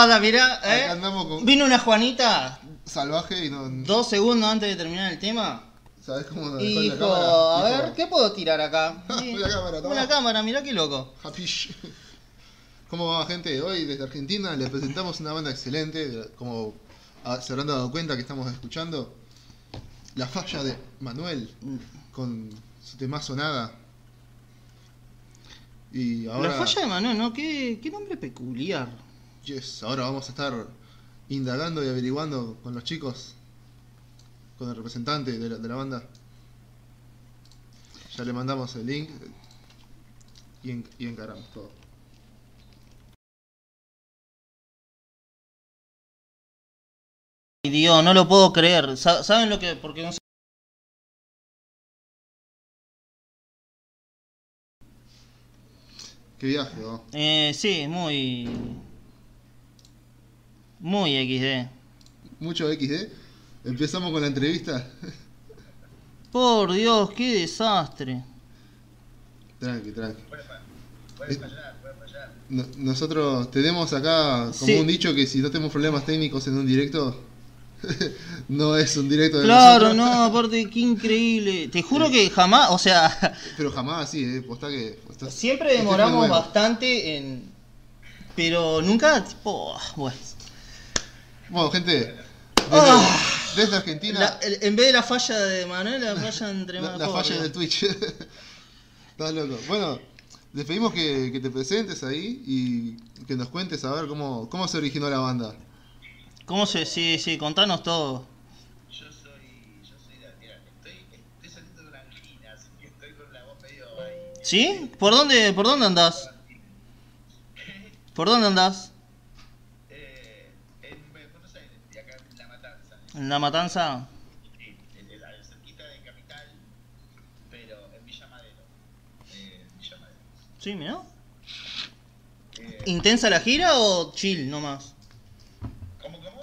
Guarda, mirá, Acá eh. andamos con Vino una Juanita salvaje y no. dos segundos antes de terminar el tema. ¿Sabes cómo nos dejó dijo, la cámara? a ver, ¿qué puedo tirar acá? Sí, Una cámara, toma. Una cámara, mirá qué loco. Hapish. ¿Cómo va, gente? Hoy desde Argentina les presentamos una banda excelente. Como ah, se habrán dado cuenta que estamos escuchando, La Falla de Manuel con su temazo Nada. Y ahora, La falla de Manuel, ¿no? ¿Qué, qué nombre peculiar. Yes, ahora vamos a estar indagando y averiguando con los chicos, con el representante de la, de la banda. Ya le mandamos el link y, en- y encaramos todo. Ay, Dios, no lo puedo creer. Sa- ¿Saben lo que.? Porque no sé. Qué viaje, vos. Eh, sí, muy. Muy XD. Mucho XD. Empezamos con la entrevista. Por Dios, qué desastre. tranqui, tranqui. Puede, fa- puede fallar, puede fallar. No- nosotros tenemos acá como Sí. un dicho que si no tenemos problemas técnicos en un directo, no es un directo de Claro, nosotros. no, aparte, qué increíble. Te juro que jamás, o sea, Pero jamás así, eh. Que. siempre demoramos bastante en. Pero nunca, tipo, ah, bueno. Bueno, gente, desde, Ah. desde Argentina, La- el- en vez de la falla de Manuel, la falla entre la, más. la falla del Twitch. Estás loco. Bueno, les pedimos que, que te presentes ahí y que nos cuentes a ver cómo, cómo se originó la banda. ¿Cómo se.? Sí, sí, contanos todo. Yo soy, yo soy la estoy, estoy saliendo de una angina, así que estoy con la voz medio ahí. ¿Sí? ¿Por dónde, por dónde andás? ¿Por dónde andás? ¿En la matanza? Sí, la- cerquita de Capital, pero en Villa Madero. Eh, Villa Madero. Sí, mira. Eh, ¿Intensa la gira o chill nomás? ¿Cómo, cómo?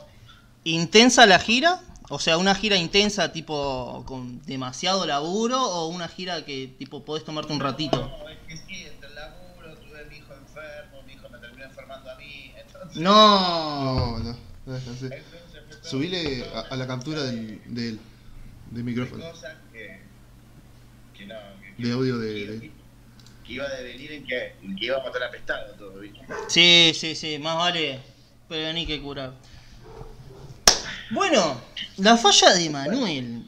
¿Intensa la gira? O sea, una gira intensa tipo con demasiado laburo o una gira que tipo podés tomarte un ratito. No, es que sí, entre el laburo, tuve a mi hijo enfermo, mi hijo me terminó enfermando a mí, entonces... No. No, no, no fue todo- Subile a, a la captura del, del, del micrófono. cosas que, que no, que, De audio de- que, de- que iba a devenir en que, en que iba a matar apestado todo, ¿viste? Sí, sí, sí, más vale prevenir que curar. Bueno, la falla de Manuel,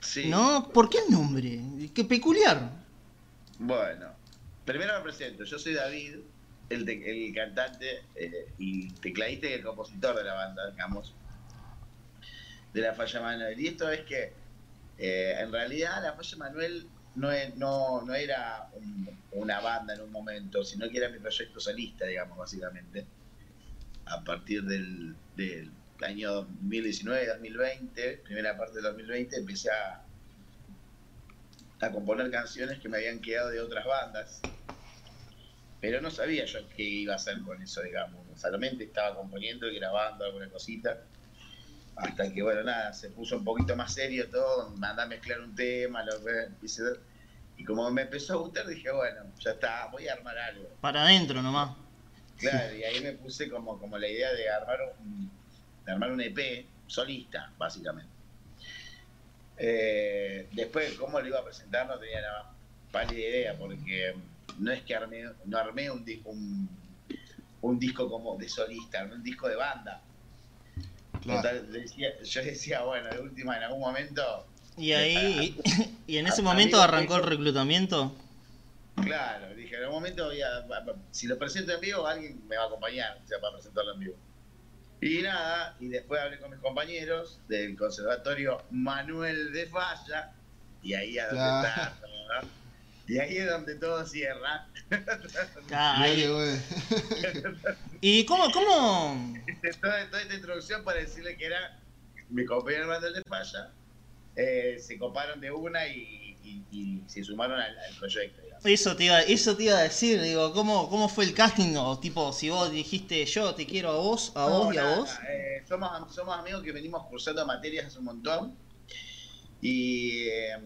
Sí. ¿no? ¿Por qué el nombre? Qué peculiar. Bueno, primero me presento. Yo soy David, el, te- el cantante eh, y tecladista y el compositor de la banda, digamos, de la Falla Manuel. Y esto es que, eh, en realidad, la Falla Manuel no, no, no era un- una banda en un momento, sino que era mi proyecto solista, digamos, básicamente. A partir del, del año 2019-2020, primera parte del 2020, empecé a, a componer canciones que me habían quedado de otras bandas. Pero no sabía yo qué iba a hacer con eso, digamos. Solamente estaba componiendo y grabando alguna cosita. Hasta que, bueno, nada, se puso un poquito más serio todo, mandé a mezclar un tema, lo y como me empezó a gustar, dije, bueno, ya está, voy a armar algo. Para adentro nomás. Claro, y ahí me puse como, como la idea de armar un, de armar un EP solista, básicamente. Eh, después, cómo lo iba a presentar, no tenía la más pálida idea, porque no es que armé, no armé un, un, un disco como de solista, armé un disco de banda. Claro. Total, decía- yo decía, bueno, de última, en algún momento, Y ahí, y en ese A- momento arrancó el reclutamiento. claro, dije, en algún momento voy a, si lo presento en vivo, alguien me va a acompañar, o sea, para presentarlo en vivo. Y nada, y después hablé con mis compañeros del Conservatorio Manuel de Falla, y ahí es donde Claro. está, ¿no? Y ahí es donde todo cierra. Ah, bueno. ¿Y cómo, cómo? toda, toda esta introducción para decirle que era mi compañero Manuel de Falla, eh, se coparon de una y, y- y se sumaron al, al proyecto. digamos. Eso te iba, eso te iba a decir, digo, ¿cómo, cómo fue el casting? O tipo, si vos dijiste yo te quiero a vos, a vos No, y a nada, vos. eh, somos, somos amigos que venimos cursando materias hace un montón. Y, eh,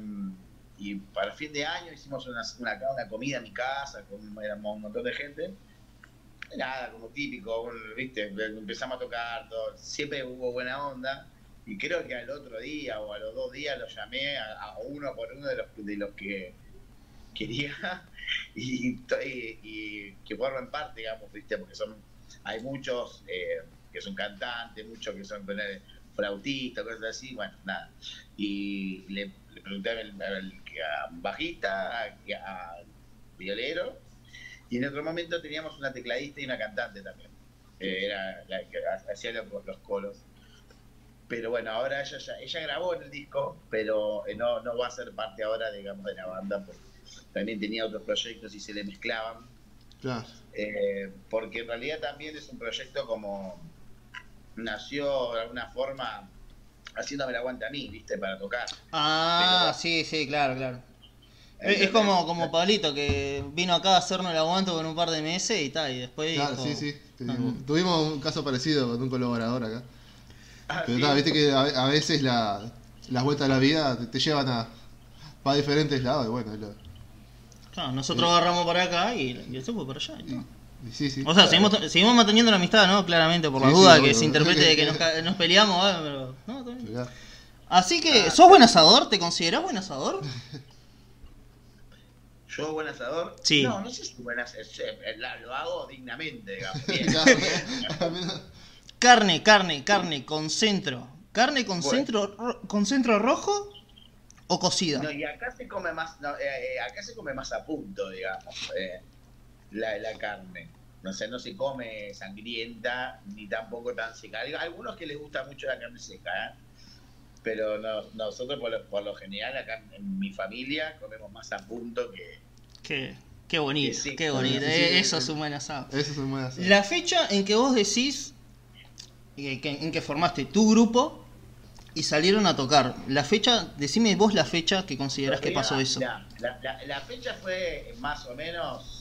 y para fin de año hicimos una, una, comida en mi casa, con, éramos un montón de gente. Nada, como típico, ¿viste? empezamos a tocar, todo. siempre hubo buena onda. Y creo que al otro día o a los dos días lo llamé a, uno por uno de los, de los que quería y, y- y que parte, digamos, ¿viste? Porque son hay muchos eh, que son cantantes, muchos que son flautistas, cosas así, bueno, nada. Y le, le pregunté al, al- a bajista, a, a violero, y en otro momento teníamos una tecladista y una cantante también. Eh, era la que ha- hacía los, los coros. Pero bueno, ahora ella ya, ella grabó en el disco, pero eh, no, no va a ser parte ahora, digamos, de la banda, porque también tenía otros proyectos y se le mezclaban. Claro. Eh, porque en realidad también es un proyecto como nació de alguna forma haciéndome la aguanta a mí, ¿viste? Para tocar. Ah, Pero- sí, sí, claro, claro. Es, es como, como Pablito que vino acá a hacernos el aguanto con un par de meses y tal, y después Claro, dijo, sí, sí. "No, Tuvimos, tuvimos un caso parecido con un colaborador acá. Ah, Pero sí. nada, viste que a, a veces la, las vueltas de la vida te, te llevan a para diferentes lados y bueno, lo- Claro, nosotros agarramos para acá y, y se fue para allá. y y sí, sí. O sea, seguimos, seguimos manteniendo la amistad, ¿no? Claramente, por la Sí, duda que se interprete de que nos, nos peleamos, ah, pero... No. Así que, ¿sos buen asador? ¿Te considerás buen asador? Yo, buen asador. Sí. No, no sé si buen asador. Lo hago dignamente, digamos. Bien. Carne, carne, carne, con centro. ¿Carne con, Bueno. centro, ro- con centro rojo o cocida? No, y acá se come más, no, eh, eh, acá se come más a punto, digamos, eh, la, la carne. No sé, no se come sangrienta ni tampoco tan seca. Hay algunos que les gusta mucho la carne seca, ¿eh? pero no- nosotros por lo, por lo general acá en mi familia comemos más a punto que... Qué, qué bonito, qué bonito. Sí, sí, eh, sí. Eso es un buen asado. Eso es un buen asado. La fecha en que vos decís eh, que- en que formaste tu grupo y salieron a tocar. La fecha, decime vos la fecha que considerás que pasó eso. La, la- la fecha fue más o menos,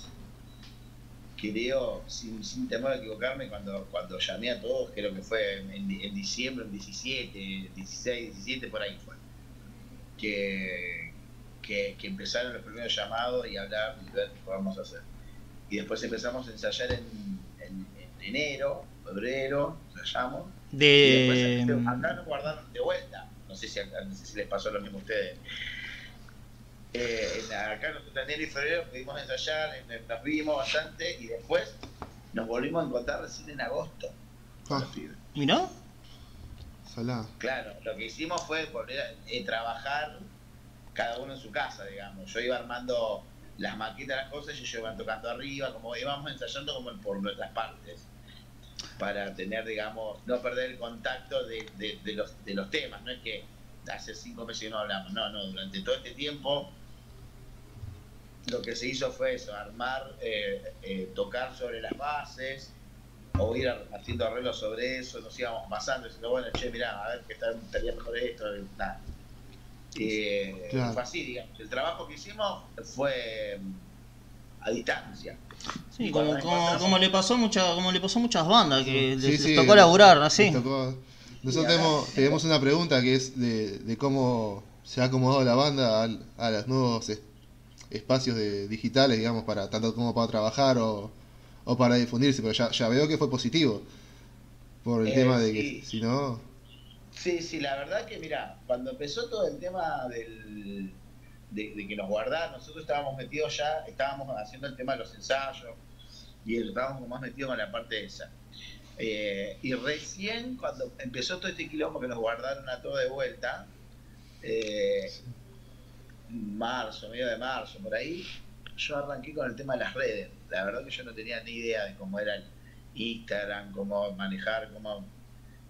creo, sin, sin temor a equivocarme, cuando, cuando llamé a todos, creo que fue en, di- en diciembre, en 17, 16, 17, por ahí fue. Que, que, que empezaron los primeros llamados y hablar y ver qué podemos hacer. Y después empezamos a ensayar en, en- en enero, febrero, ensayamos. Y De. mm, después acá nos guardaron de vuelta. No sé si, no sé si les pasó lo mismo a ustedes. Eh, en- acá nosotros en enero y febrero pudimos ensayar, en- nos vimos bastante y después nos volvimos a encontrar recién en agosto. Ah. ¿Mirá? Salá. Claro, lo que hicimos fue volver a eh, trabajar cada uno en su casa, digamos. Yo iba armando las maquetas, las cosas, y ellos iban tocando arriba, como íbamos ensayando como por nuestras partes, para tener, digamos, no perder el contacto de, de- de los, de los temas. No es que hace cinco meses que no hablamos, no, no, durante todo este tiempo lo que se hizo fue eso, armar, eh, eh, tocar sobre las bases, o ir haciendo arreglos sobre eso, nos íbamos pasando, diciendo, bueno, che, mirá, a ver qué tal, estaría mejor esto, nada. Eh, Claro. Fue así, digamos. El trabajo que hicimos fue mm, a distancia. Sí, como, como, como le pasó mucha, como le pasó a muchas bandas que Sí, les, sí, les tocó laburar así. tocó- Nosotros tenemos, tenemos una pregunta que es de, de cómo se ha acomodado la banda al- a, los nuevos espacios de, digitales, digamos, para tanto como para trabajar o, o para difundirse, pero ya, ya veo que fue positivo. Por el Eh, tema de sí. que si no... Sí, sí, la verdad que, mira, cuando empezó todo el tema del, de, de que nos guardaban, nosotros estábamos metidos ya, estábamos haciendo el tema de los ensayos y estábamos más metidos con la parte esa. Eh, y recién cuando empezó todo este quilombo que nos guardaron a todo de vuelta, eh, marzo, medio de marzo, por ahí, yo arranqué con el tema de las redes. La verdad que yo no tenía ni idea de cómo era el Instagram, cómo manejar, cómo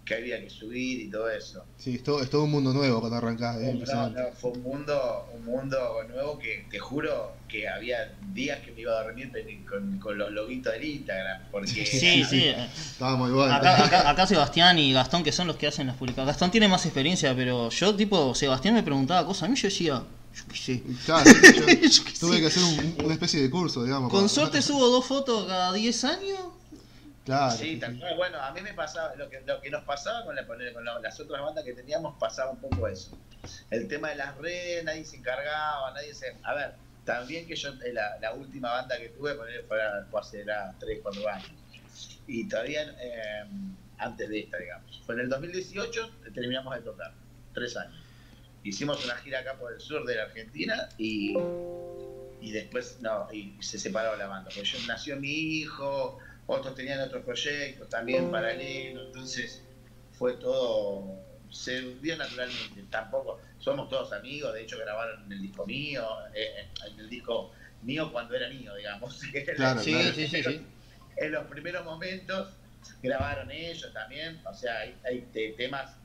que había que subir y todo eso. Sí, es todo, es todo un mundo nuevo cuando arrancás, es No, no, fue un mundo, un mundo nuevo que te juro que había días que me iba a dormir con, con los loguitos del Instagram. Porque Sí, sí. Estábamos igual. Acá, acá, acá Sebastián y Gastón, que son los que hacen las publicaciones. Gastón tiene más experiencia, pero yo, tipo, Sebastián me preguntaba cosas. A mí yo decía, yo qué sé. Claro, sí, yo Yo qué tuve sé. que hacer un- una especie de curso, digamos. Con para- suerte subo dos fotos cada 10 años. Claro. Sí, tal cual. Bueno, a mí me pasaba, lo que, lo que nos pasaba con, la, con la- las otras bandas que teníamos, pasaba un poco eso. El tema de las redes, nadie se encargaba, nadie se... A ver, también que yo, eh, la, la última banda que tuve, poner fue, fue hace era 3, 4 años. Y todavía, eh, antes de esta, digamos. Fue en el 2018, terminamos de tocar, 3 años. Hicimos una gira acá por el sur de la Argentina y, y después, no, y se separó la banda. Porque yo, nació mi hijo, otros tenían otros proyectos también paralelos, entonces fue todo, se dio naturalmente, tampoco, somos todos amigos, de hecho grabaron en el disco mío, eh, en el disco mío cuando era mío, digamos. Claro, Sí, claro. sí, sí, sí. En los primeros momentos grabaron ellos también, o sea, hay, hay te- temas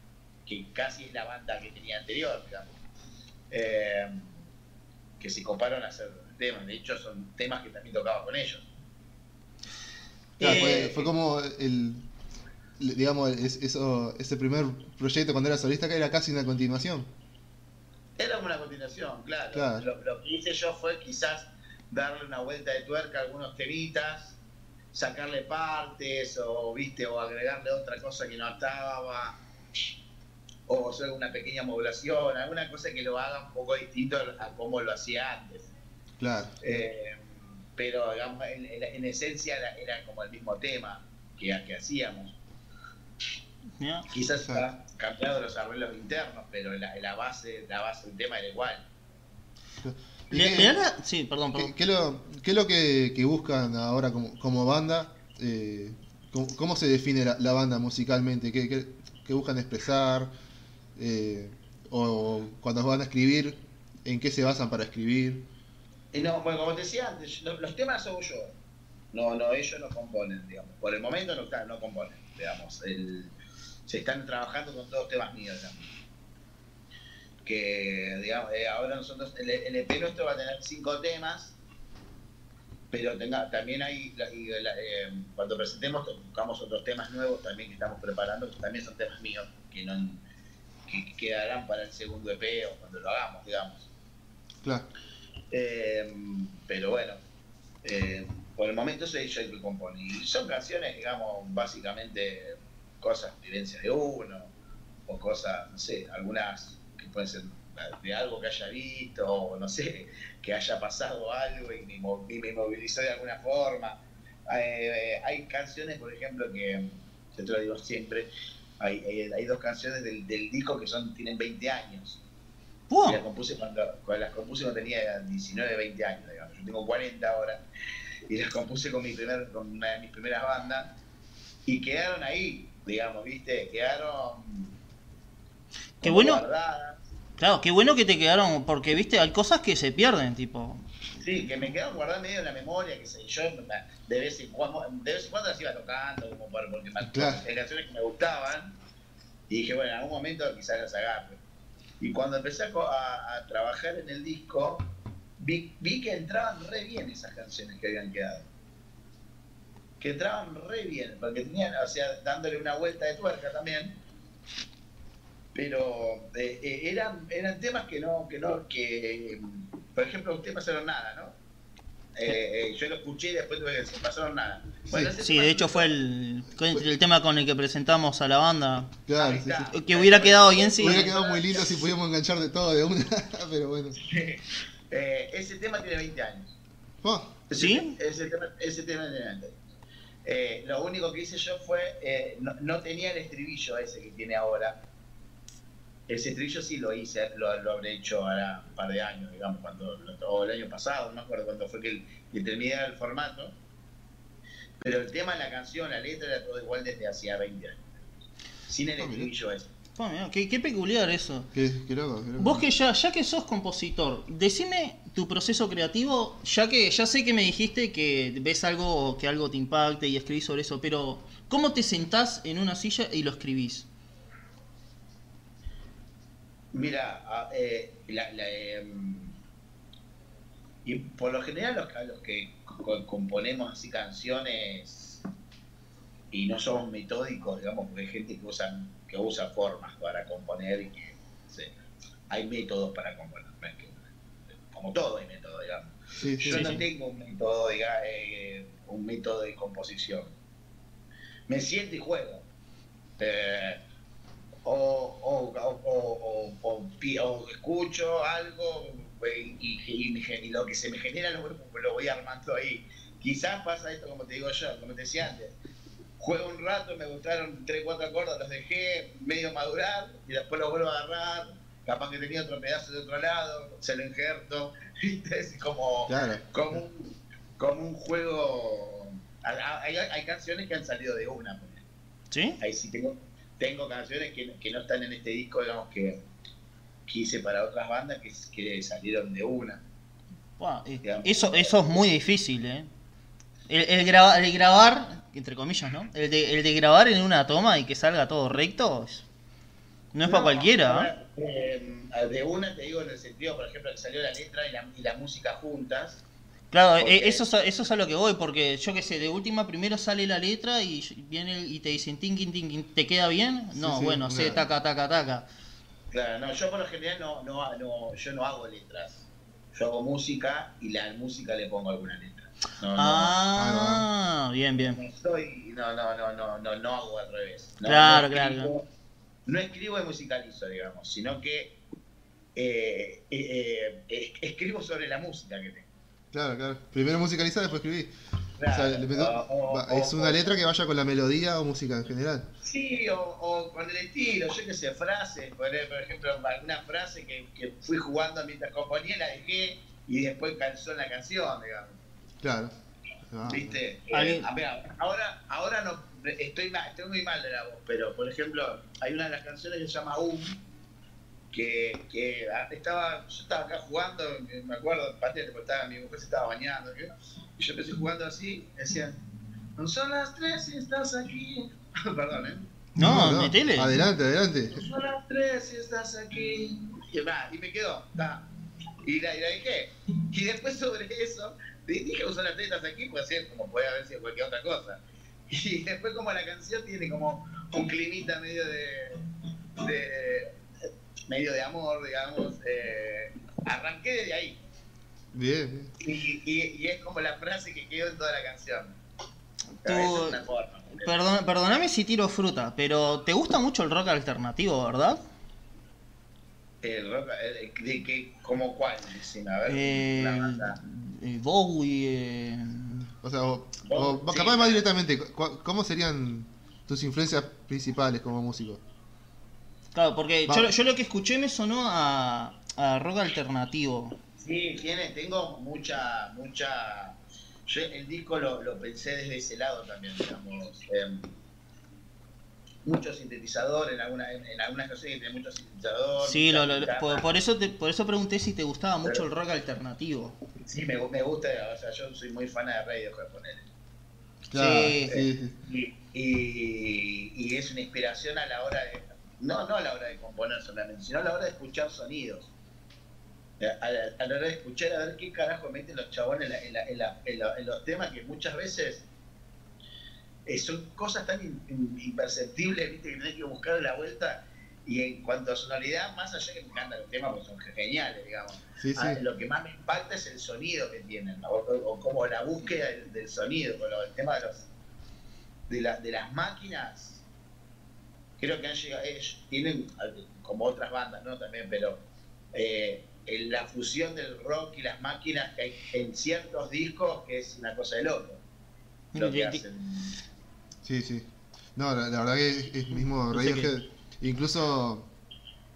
que casi es la banda que tenía anterior, digamos, eh, que se comparan a hacer temas, de hecho son temas que también tocaba con ellos. Claro, Eh, fue, fue como el, digamos, es- eso, ese primer proyecto cuando era solista que era casi una continuación. Era como una continuación. claro. Claro. Lo, lo que hice yo fue quizás darle una vuelta de tuerca a algunos temitas, sacarle partes o viste o agregarle otra cosa que no estaba o hacer una pequeña modulación, alguna cosa que lo haga un poco distinto a como lo hacía antes. Claro. Eh, pero digamos, en, en- en esencia era, era como el mismo tema que, que hacíamos. Quizás ha cambiado los arreglos internos, pero la, la base, la base del tema era igual. ¿Y Le- qué- Sí, perdón, ¿Qué, perdón. qué es lo, qué es lo que, que buscan ahora como, como banda? Eh, ¿cómo, cómo se define la, la banda musicalmente? ¿Qué, qué- qué buscan expresar? Eh, o cuando van a escribir, ¿en qué se basan para escribir? No, bueno, como te decía antes, lo- los temas hago yo. No, no, ellos no componen, digamos. Por el momento no, no componen, digamos. El- se están trabajando con todos temas míos, digamos. Que, digamos, eh, ahora nosotros, el, el EP nuestro va a tener cinco temas, pero tenga, también hay, la- la- eh, cuando presentemos, buscamos otros temas nuevos también que estamos preparando, que también son temas míos, que no que quedarán para el segundo EP o cuando lo hagamos, digamos. Claro. Eh, pero bueno, eh, por el momento soy yo el que compone. Y son canciones, digamos, básicamente cosas, vivencias de uno, o cosas, no sé, algunas que pueden ser de algo que haya visto, o no sé, que haya pasado algo y me, y me movilizó de alguna forma. Eh, hay canciones, por ejemplo, que yo te lo digo siempre, hay, hay, hay dos canciones del, del disco que son tienen 20 años. ¡Pua! Y las compuse cuando, cuando las compuse cuando tenía 19, 20 años, digamos. Yo tengo 40 ahora. Y las compuse con mi primer, con una de mis primeras bandas. Y quedaron ahí, digamos, ¿viste? Quedaron. Qué bueno. guardadas. Claro, qué bueno que te quedaron, porque viste, hay cosas que se pierden, tipo. Sí, que me quedaron guardadas medio en la memoria, que sé yo, de vez en cuando, de vez en cuando las iba tocando, como para, porque Claro. hay canciones que me gustaban, y dije, bueno, en algún momento quizás las agarre. Y cuando empecé a, co- a- a trabajar en el disco, vi, vi que entraban re bien esas canciones que habían quedado. Que entraban re bien, porque tenían, o sea, dándole una vuelta de tuerca también. Pero eh, eh, eran, eran temas que no, que no, que, por ejemplo, un tema pasaron nada, ¿no? Eh, eh, yo lo escuché y después tuve que decir, pasaron nada. ese Sí, tema de hecho fue el, el tema con el que presentamos a la banda. Claro, sí, sí. Que hubiera quedado bien si. Hubiera quedado muy lindo si pudiéramos enganchar de todo de una, pero bueno. Eh, ese tema tiene 20 años. Oh, ¿Sí? Ese tema, ese tema tiene 20 años. Eh, lo único que hice yo fue, eh, no, no tenía el estribillo ese que tiene ahora. Ese estribillo sí lo hice, lo, lo habré hecho ahora un par de años, digamos, cuando, lo- o el año pasado, no me acuerdo cuándo fue que, el- que terminé el formato. Pero el tema, la canción, la letra era todo igual desde hacía 20 años. Sin el Ah, estribillo ese. Oh, mirá, qué, qué peculiar eso. qué, qué loco, qué loco. Vos que ya, ya que sos compositor, decime tu proceso creativo, ya que ya sé que me dijiste que ves algo que algo te impacte y escribís sobre eso, pero ¿cómo te sentás en una silla y lo escribís? Mira, eh, la- la, em, y por lo general los, que co- componemos así canciones y no somos metódicos, digamos, porque hay gente que usa, que usa formas para componer y que sí, hay métodos para componer. como todo hay método, digamos. Sí, sí, Yo no tengo un método, diga, eh, un método de composición. Me siento y juego. Eh, o, o, o, o- o- o pi- o escucho algo y, lo que se me genera lo, voy- lo voy armando ahí. Quizás pasa esto como te digo yo, como te decía antes. Juego un rato, me gustaron 3, 4 acordes, los dejé medio madurar y después los vuelvo a agarrar. Capaz que tenía otro pedazo de otro lado, se lo injerto. ¿viste? Es como, Claro. como, un, como un juego. Hay, hay canciones que han salido de una. ¿Sí? Ahí sí tengo, tengo canciones que, que no están en este disco, digamos que, que hice para otras bandas que, que salieron de una. Eh, Digamos. eso, eso es muy difícil, ¿eh? El, el graba- el grabar, entre comillas, ¿no? El de, el de grabar en una toma y que salga todo recto, es- no es para cualquiera, ¿eh? eh, de una te digo en el sentido, por ejemplo, que salió la letra y la, y la música juntas. Claro, Porque- eso, es a- eso es a lo que voy, porque yo que sé, de última primero sale la letra y viene y te dicen tinkin tinkin, ¿te queda bien? No, sí, bueno, sé taca taca taca. Claro, no, yo por lo general no, no, no, yo no hago letras. Yo hago música y la música le pongo alguna letra. No, no, Ah, bien, bien. no soy, no, no, no, no, no, no hago al revés. No, Claro, no claro, No escribo y musicalizo, digamos, sino que eh, eh, eh, escribo sobre la música que tengo. Claro, claro. Primero musicaliza, después escribí. O sea, Claro, le meto- o- o- va- es o- una o- letra que vaya con la melodía o música en general. Sí, o, o con el estilo, yo qué sé, frases, por, por ejemplo, alguna frase que, que fui jugando mientras componía, la dejé y después calzó en la canción, digamos. Claro. Ah, ¿Viste? Eh, a ver, ahora, ahora no, estoy, estoy muy mal de la voz, pero por ejemplo, hay una de las canciones que se llama Um, que, que estaba, yo estaba acá jugando, me acuerdo, patente, porque estaba, mi mujer se estaba bañando, ¿qué? y yo empecé jugando así, decían, no son las tres y estás aquí. Perdón, ¿eh? No, metele. Adelante, adelante. No son las tres y estás aquí. Y, va, y me quedó. Y la, y la dejé. Y después sobre eso, di- dije son las tres y estás aquí, pues así como puede haber sido cualquier otra cosa. Y después como la canción tiene como un climita medio de, de medio de amor, digamos, eh, arranqué desde ahí. Bien, bien. Y, y- y es como la frase que quedó en toda la canción. Tú- Esa es una forma. Perdón, perdóname si tiro fruta, pero ¿te gusta mucho el rock alternativo, verdad? El rock, eh, de que, como cuál, a ver, Eh, una banda. eh, Bowie, eh, O sea, o, o sí. capaz más directamente, ¿cómo serían tus influencias principales como músico? Claro, porque yo, yo lo que escuché me sonó a, a rock alternativo. Sí, tiene, tengo mucha, mucha. Yo el disco lo, lo pensé desde ese lado también, digamos. em, mucho sintetizador en, alguna, en, en algunas canciones tiene mucho sintetizador. Sí, lo- por, por eso te, por eso pregunté si te gustaba mucho Pero- el rock alternativo. Sí, me, me gusta, o sea, yo soy muy fan de Radiohead, ponele. Claro, Sí. sí, sí. Y, y, y es una inspiración a la hora de. No, no a la hora de componer solamente, sino a la hora de escuchar sonidos. A la, a la hora de escuchar a ver qué carajo meten los chabones en, la- en la- en la- en la- en los temas que muchas veces eh, son cosas tan in- in- imperceptibles, ¿viste? que tenés que buscar la vuelta. Y en cuanto a sonoridad, más allá que me encantan los temas porque son geniales, digamos. Sí, sí. Ah, lo que más me impacta es el sonido que tienen, o, o- o como la búsqueda del, del sonido, con lo- el tema de, los, de las máquinas. Creo que han llegado, ellos tienen, como otras bandas, ¿no? También, pero eh, en la fusión del rock y las máquinas que hay en ciertos discos, que es una cosa de loco. Lo que hacen. Sí, sí. No, la, la verdad que es, es mismo Radiohead. Incluso,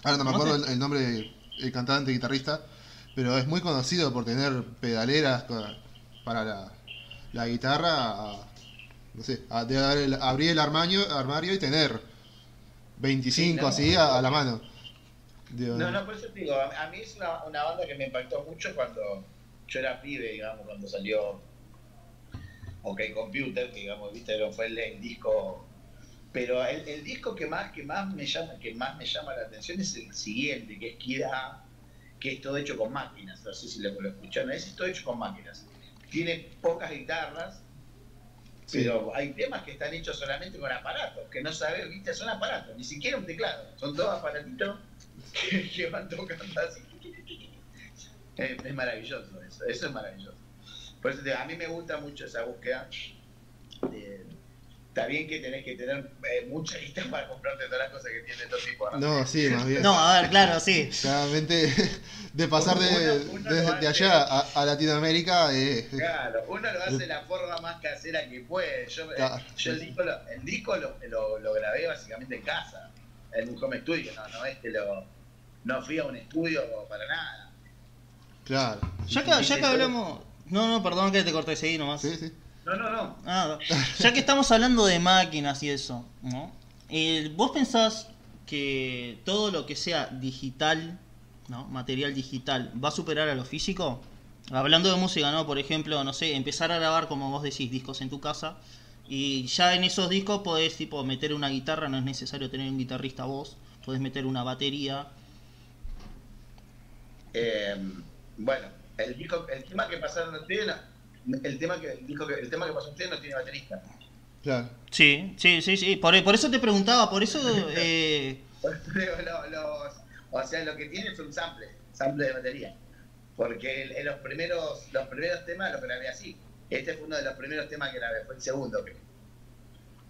ahora no me acuerdo el, el nombre del cantante, guitarrista, pero es muy conocido por tener pedaleras para la, la guitarra. a- no sé, a- de dar el- abrir el armario, armario y tener 25 Sí, no. así a, a la mano. Digo, No, no, por eso te digo, a, mí es una, una banda que me impactó mucho cuando yo era pibe, digamos, cuando salió OK Computer, que digamos, viste, Pero fue el, el disco. Pero el, el disco que más, que más me llama, que más me llama la atención es el siguiente, que es Kira, que es todo hecho con máquinas. No sé si lo, lo escucharon, es todo hecho con máquinas. Tiene pocas guitarras, Sí. pero hay temas que están hechos solamente con aparatos, que no sabes, viste, son aparatos, ni siquiera un teclado, son todos aparatitos que, que van tocando así. Es, es maravilloso eso, eso es maravilloso. Por eso te digo, a mí me gusta mucho esa búsqueda. de- está bien que tenés que tener eh, mucha guita para comprarte todas las cosas que tiene estos tipos. ¿no? No, sí, más bien. No, a ver, claro, sí. Claramente, de pasar de, Uno- uno de- lo de hace. allá a, a Latinoamérica, eh, Claro, uno lo hace de la forma más casera que puede. Yo, eh, yo el disco, lo, el disco lo, lo- lo grabé básicamente en casa, en un home studio, no, no es que lo, no fui a un estudio para nada. claro. Ya que, ya que hablamos... No, no, perdón que te corté, seguí nomás. Sí, sí. No, no, no. Ah, ya que estamos hablando de máquinas y eso, ¿no? Eh, ¿Vos pensás que todo lo que sea digital, ¿no? Material digital, va a superar a lo físico? Hablando de música, ¿no? Por ejemplo, no sé, empezar a grabar, como vos decís, discos en tu casa. Y ya en esos discos podés, tipo, meter una guitarra, no es necesario tener un guitarrista vos. Podés meter una batería. Eh, bueno, el disco, el tema que pasaron ustedes, no- el tema que, el disco que, el tema que pasó ustedes no tiene baterista. Claro. Sí, sí, sí, sí. Por, por eso te preguntaba, por eso... Eh, los- O sea, lo que tiene es un sample, sample de batería. Porque en los primeros, los primeros temas los grabé así. Este fue uno de los primeros temas que grabé, fue el segundo, creo.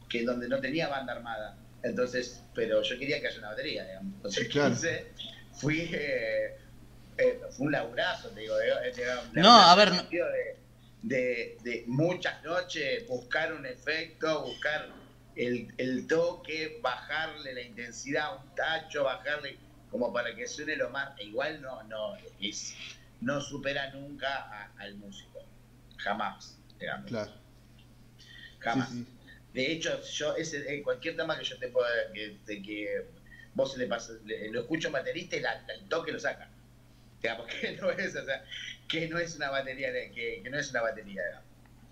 Que donde no tenía banda armada. Entonces, pero yo quería que haya una batería, digamos. Entonces, Claro. quise, fui, eh, eh, fue un laburazo, te digo. eh, eh, No, a ver, no- De, de, de muchas noches, buscar un efecto, buscar el, el toque, bajarle la intensidad a un tacho, bajarle como para que suene lo más. e Igual no, no, es, no supera nunca a- al músico. Jamás, digamos. Claro. Jamás. Sí, sí. De hecho, yo ese, eh, cualquier tema que yo te pueda, que, que vos le pases, le- lo escucho a un baterista y la- el toque lo saca. Digamos que no es, o sea, que no es una batería, de- que, que no es una batería, digamos.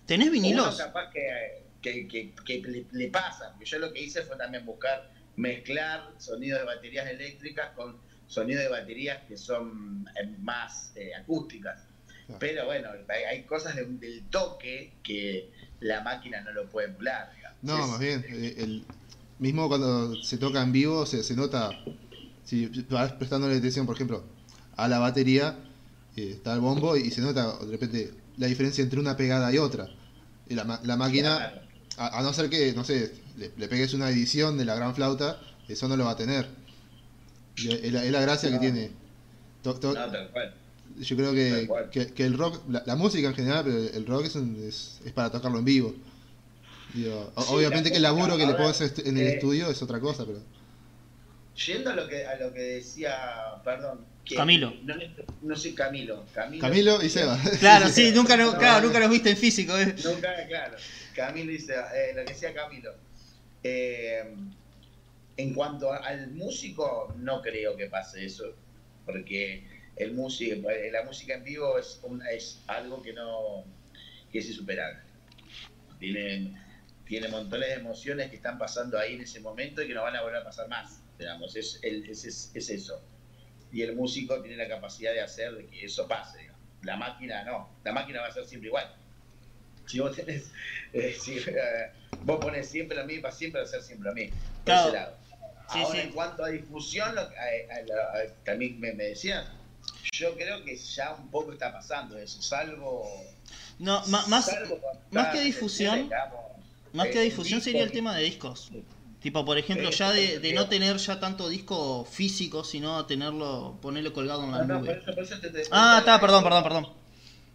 ¿Tenés Uno vinilos? capaz que, que, que- que le, le pasa, porque yo lo que hice fue también buscar mezclar sonidos de baterías eléctricas con sonidos de baterías que son eh, más eh, acústicas. Claro. Pero bueno, hay, cosas de- del toque que la máquina no lo puede emular. digamos. No, Es- más bien. eh, el, mismo cuando se toca en vivo se, se nota, si vas prestándole atención, por ejemplo, a la batería, eh, está el bombo y se nota de repente la diferencia entre una pegada y otra. Y la, la máquina. A, a no ser que, no sé, le, le pegues una edición de la gran flauta, eso no lo va a tener. Y es, la, es la gracia que tiene. To- to- No, tal cual. yo creo que, que, que el rock, la, la música en general, pero el rock es, un- es, es para tocarlo en vivo. Digo, Sí, obviamente la que el laburo que le pones en el eh, estudio es otra cosa, pero... Yendo a lo que a lo que decía, perdón, que Camilo. No, no soy Camilo, Camilo. Camilo y Seba. Claro, sí, nunca, lo- No, claro, no. nunca los viste en físico. eh. Nunca, claro. Camilo dice, eh, lo que decía Camilo. Eh, en cuanto al músico, no creo que pase eso, porque el músico, eh, la música en vivo es, es algo que no que es insuperable. Tiene, tiene montones de emociones que están pasando ahí en ese momento y que no van a volver a pasar más. Digamos, es, el- es, es- es eso. Y el músico tiene la capacidad de hacer que eso pase. digamos. La máquina no, la máquina va a ser siempre igual. Si vos tenés, eh, si, eh, vos pones siempre lo mismo, va siempre a ser siempre mismo. Por Claro. ese lado. Sí, Ahora, sí. en cuanto a difusión, lo, a- a- a- a- también me, me decían, yo creo que ya un poco está pasando eso, salvo... No, más, más que en difusión, digamos, más eh, que difusión disco, sería el tema de discos. Tipo, por ejemplo, Sí, ya de, no tener ya tanto disco físico, sino tenerlo, ponerlo colgado en la No, no, por nube. eso, por eso te- te- Ah, está, perdón, perdón, perdón.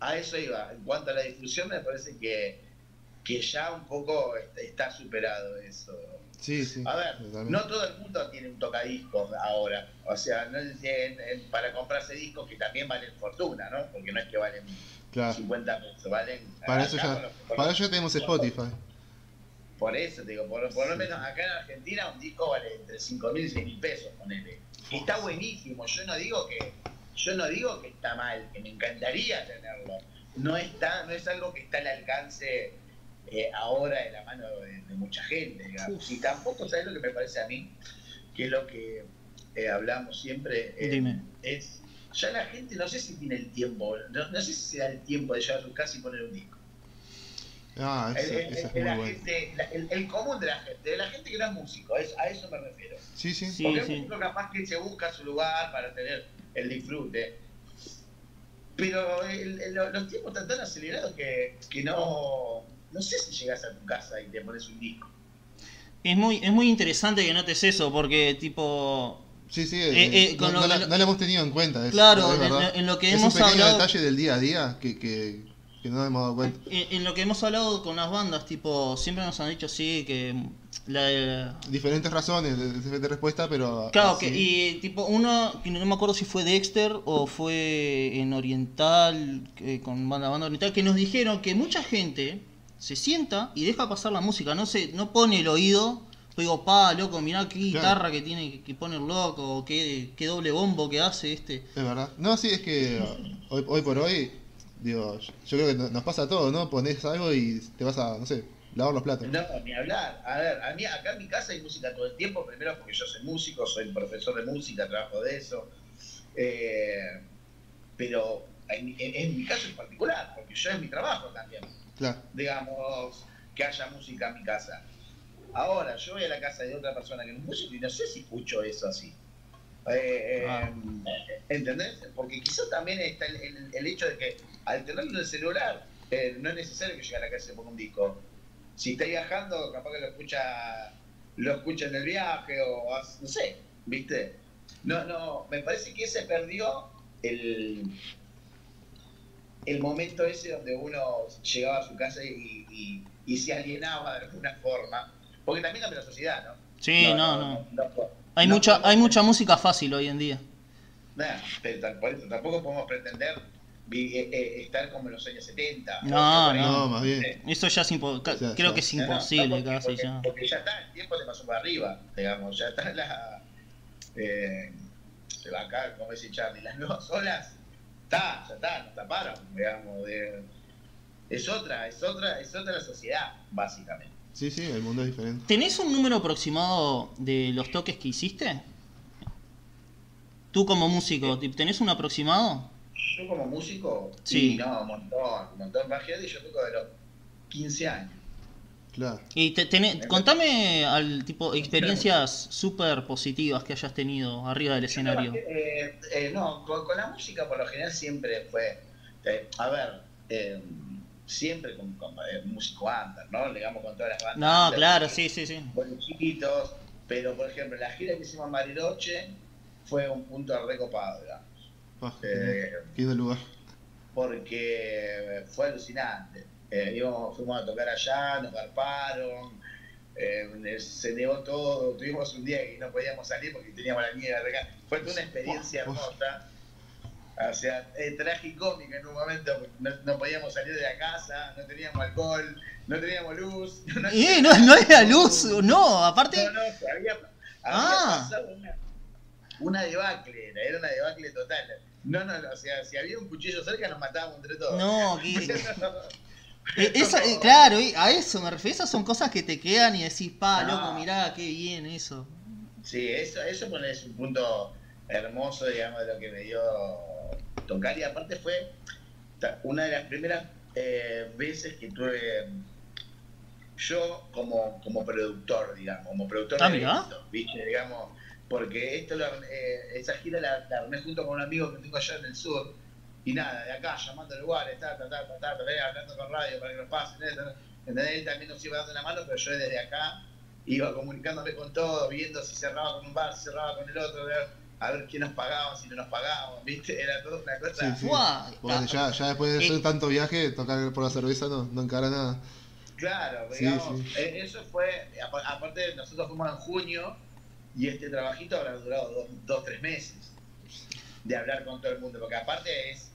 A eso iba. En cuanto a la difusión, me parece que, que ya un poco está- está superado eso. Sí, sí. A ver, no todo el mundo tiene un tocadiscos ahora. O sea, no es- en- en- para comprarse discos que también valen fortuna, ¿no? Porque no es que valen Claro. 50 pesos, valen. Para eso ya, los- para eso ya tenemos Spotify. Por eso te digo, por, por lo menos acá en Argentina un disco vale entre 5 mil y 6 mil pesos, ponele. Y está buenísimo, yo no digo que, yo no digo que está mal, que me encantaría tenerlo. No está, no es algo que está al alcance eh, ahora de la mano de, de mucha gente, digamos. Y tampoco, ¿sabes lo que me parece a mí? Que es lo que eh, hablamos siempre, eh, Dime. es, ya la gente no sé si tiene el tiempo, no, no sé si se da el tiempo de llegar a su casa y poner un disco. Ah, El, esa, el- esa es el- muy la buena. gente- la- el- el común de la gente, de la gente que no es músico, es- a eso me refiero. Sí, sí. Sí, Porque el sí. músico capaz que se busca su lugar para tener el disfrute. Pero el- el- los tiempos están tan acelerados que, que no, no sé si llegas a tu casa y te pones un disco. Es muy, es muy interesante que notes eso, porque tipo... Sí, sí. Eh, eh, eh, no, no la, no la hemos tenido en cuenta. es- Claro, es en, lo que es hemos un pequeño hablado... detalle del día a día que, que, que no hemos dado cuenta. En, en lo que hemos hablado con las bandas, tipo, siempre nos han dicho sí, que la, Diferentes razones, diferentes respuestas, pero. Claro, así- que, y tipo, uno, que no me acuerdo si fue Dexter o fue en Oriental, que- con banda, banda Oriental, que nos dijeron que mucha gente se sienta y deja pasar la música, no se, no pone el oído, pues digo, pa, loco, mirá qué Claro. guitarra que tiene que, que pone el loco, o qué, qué doble bombo que hace este. Es verdad. No, sí, es que hoy, hoy por hoy, digo, yo creo que no- nos pasa a todos, ¿no? Pones algo y te vas a, no sé, lavar los platos. No, ni hablar. A ver, a mí acá en mi casa hay música todo el tiempo, primero porque yo soy músico, soy profesor de música, trabajo de eso. Eh, pero en, en- en mi caso en particular, porque yo es mi trabajo también. Claro. digamos, que haya música en mi casa. Ahora, yo voy a la casa de otra persona que no es músico y no sé si escucho eso así. Eh, eh, Ah. ¿Entendés? Porque quizás también está el, el- el hecho de que al tenerlo en el celular, eh, no es necesario que llegue a la casa y ponga un disco. Si está viajando, capaz que lo escucha lo escucha en el viaje o no sé, ¿viste? No, no, me parece que se perdió el, el momento ese donde uno llegaba a su casa y, y- y se alienaba de alguna forma. Porque también cambia la sociedad, ¿no? Sí, no, no. no, Hay mucha, hay mucha música fácil hoy en día. Nah, tampoco podemos pretender estar como en los años 70. No, No, más bien. Eso ya es imposible. O sea, Creo ya- que es no, no, imposible porque, casi porque- ya. porque ya está, el tiempo le pasó para arriba, digamos, ya está la. Eh, se va acá, como dice Charlie, las nuevas olas, está, ya está, nos taparon, digamos. de- es otra, es otra, es otra la sociedad, básicamente. Sí, sí, el mundo es diferente. ¿Tenés un número aproximado de los toques que hiciste? Tú como músico, ¿te- ¿tenés un aproximado? Yo como músico, Sí. sí, no, un montón, un montón. Imagínate, yo toco de los 15 años. Claro. Y te, tenés- contame al tipo experiencias súper positivas que hayas tenido arriba del escenario. Eh, eh, no, con, con la música por lo general siempre fue. eh, a ver, eh, siempre con, con eh, músico under, ¿no? Digamos con todas las bandas. No, claro, sí, sí, sí. Bolichitos, pero por ejemplo, la gira que hicimos en Bariloche fue un punto recopado, digamos. Ah, Eh, qué lindo lugar. porque fue alucinante. Eh, íbamos- fuimos a tocar allá, nos garparon, eh, se negó todo, tuvimos un día que no podíamos salir porque teníamos la nieve acá. Fue toda una experiencia hermosa. O sea, eh, tragicómica en un momento, no, no podíamos salir de la casa, no teníamos alcohol, no teníamos luz. No, Eh, no, no era luz, no, aparte. no, no, había, había Ah. pasado una, una debacle, era, era una debacle total. No, no, o sea, si había un cuchillo cerca nos matábamos entre todos. No, que- Eh, esa- eh, claro, a eso me refiero. Esas son cosas que te quedan y decís, pa, No. loco, mirá, qué bien eso. Sí, eso, eso es un punto hermoso, digamos, de lo que me dio tocar. Y aparte fue una de las primeras eh, veces que tuve yo como, como productor, digamos, como productor Ah, de eventos, ¿viste? Digamos, porque esto lo eh, esa gira la, la armé junto con un amigo que tengo allá en el sur. Y nada, de acá, llamando a lugares, ta, ta, ta, ta, ta, ta, eh, hablando con radio para que nos pasen, eh. ¿entendés? Él también nos iba dando la mano, pero yo desde acá iba comunicándome con todo, viendo si cerraba con un bar, si cerraba con el otro, a ver quién nos pagaba, si no nos pagaban, ¿viste? Era toda una cosa. Sí, Porque ya, ya después de Eh. hacer tanto viaje, tocar por la cerveza no, no encara nada. Claro, digamos, sí. eh, eso fue, apa- aparte nosotros fuimos en junio y este trabajito habrá durado dos, dos tres meses de hablar con todo el mundo, porque aparte es...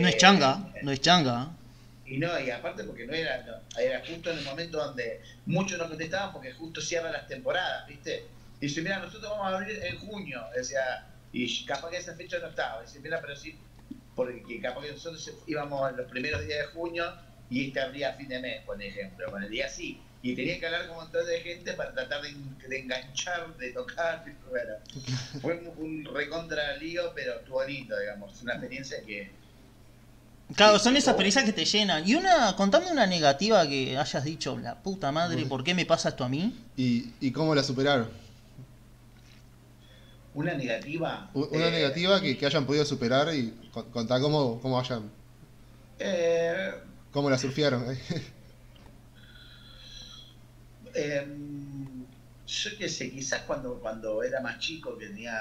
No eh, es changa, no es changa. Y no, y aparte porque no era, no, era justo en el momento donde muchos no contestaban porque justo cierran las temporadas, ¿viste? Y dice, mira, nosotros vamos a abrir en junio, decía, y capaz que esa fecha no estaba, dice, mira, pero sí, porque capaz que nosotros íbamos los primeros días de junio y este abría a fin de mes, por ejemplo, con el día sí. Y tenía que hablar con un montón de gente para tratar de, de enganchar, de tocar, bueno, fue un, un recontra lío, pero estuvo lindo, digamos, una experiencia que... Claro, son esas experiencias que te llenan. Y una, contame una negativa que hayas dicho, la puta madre, ¿por qué me pasa esto a mí? ¿Y, y cómo la superaron? Una negativa. Una eh, negativa que, que hayan podido superar y con- contar cómo, cómo hayan, Eh, cómo la surfearon. em, yo qué sé, quizás cuando, cuando era más chico, que tenía.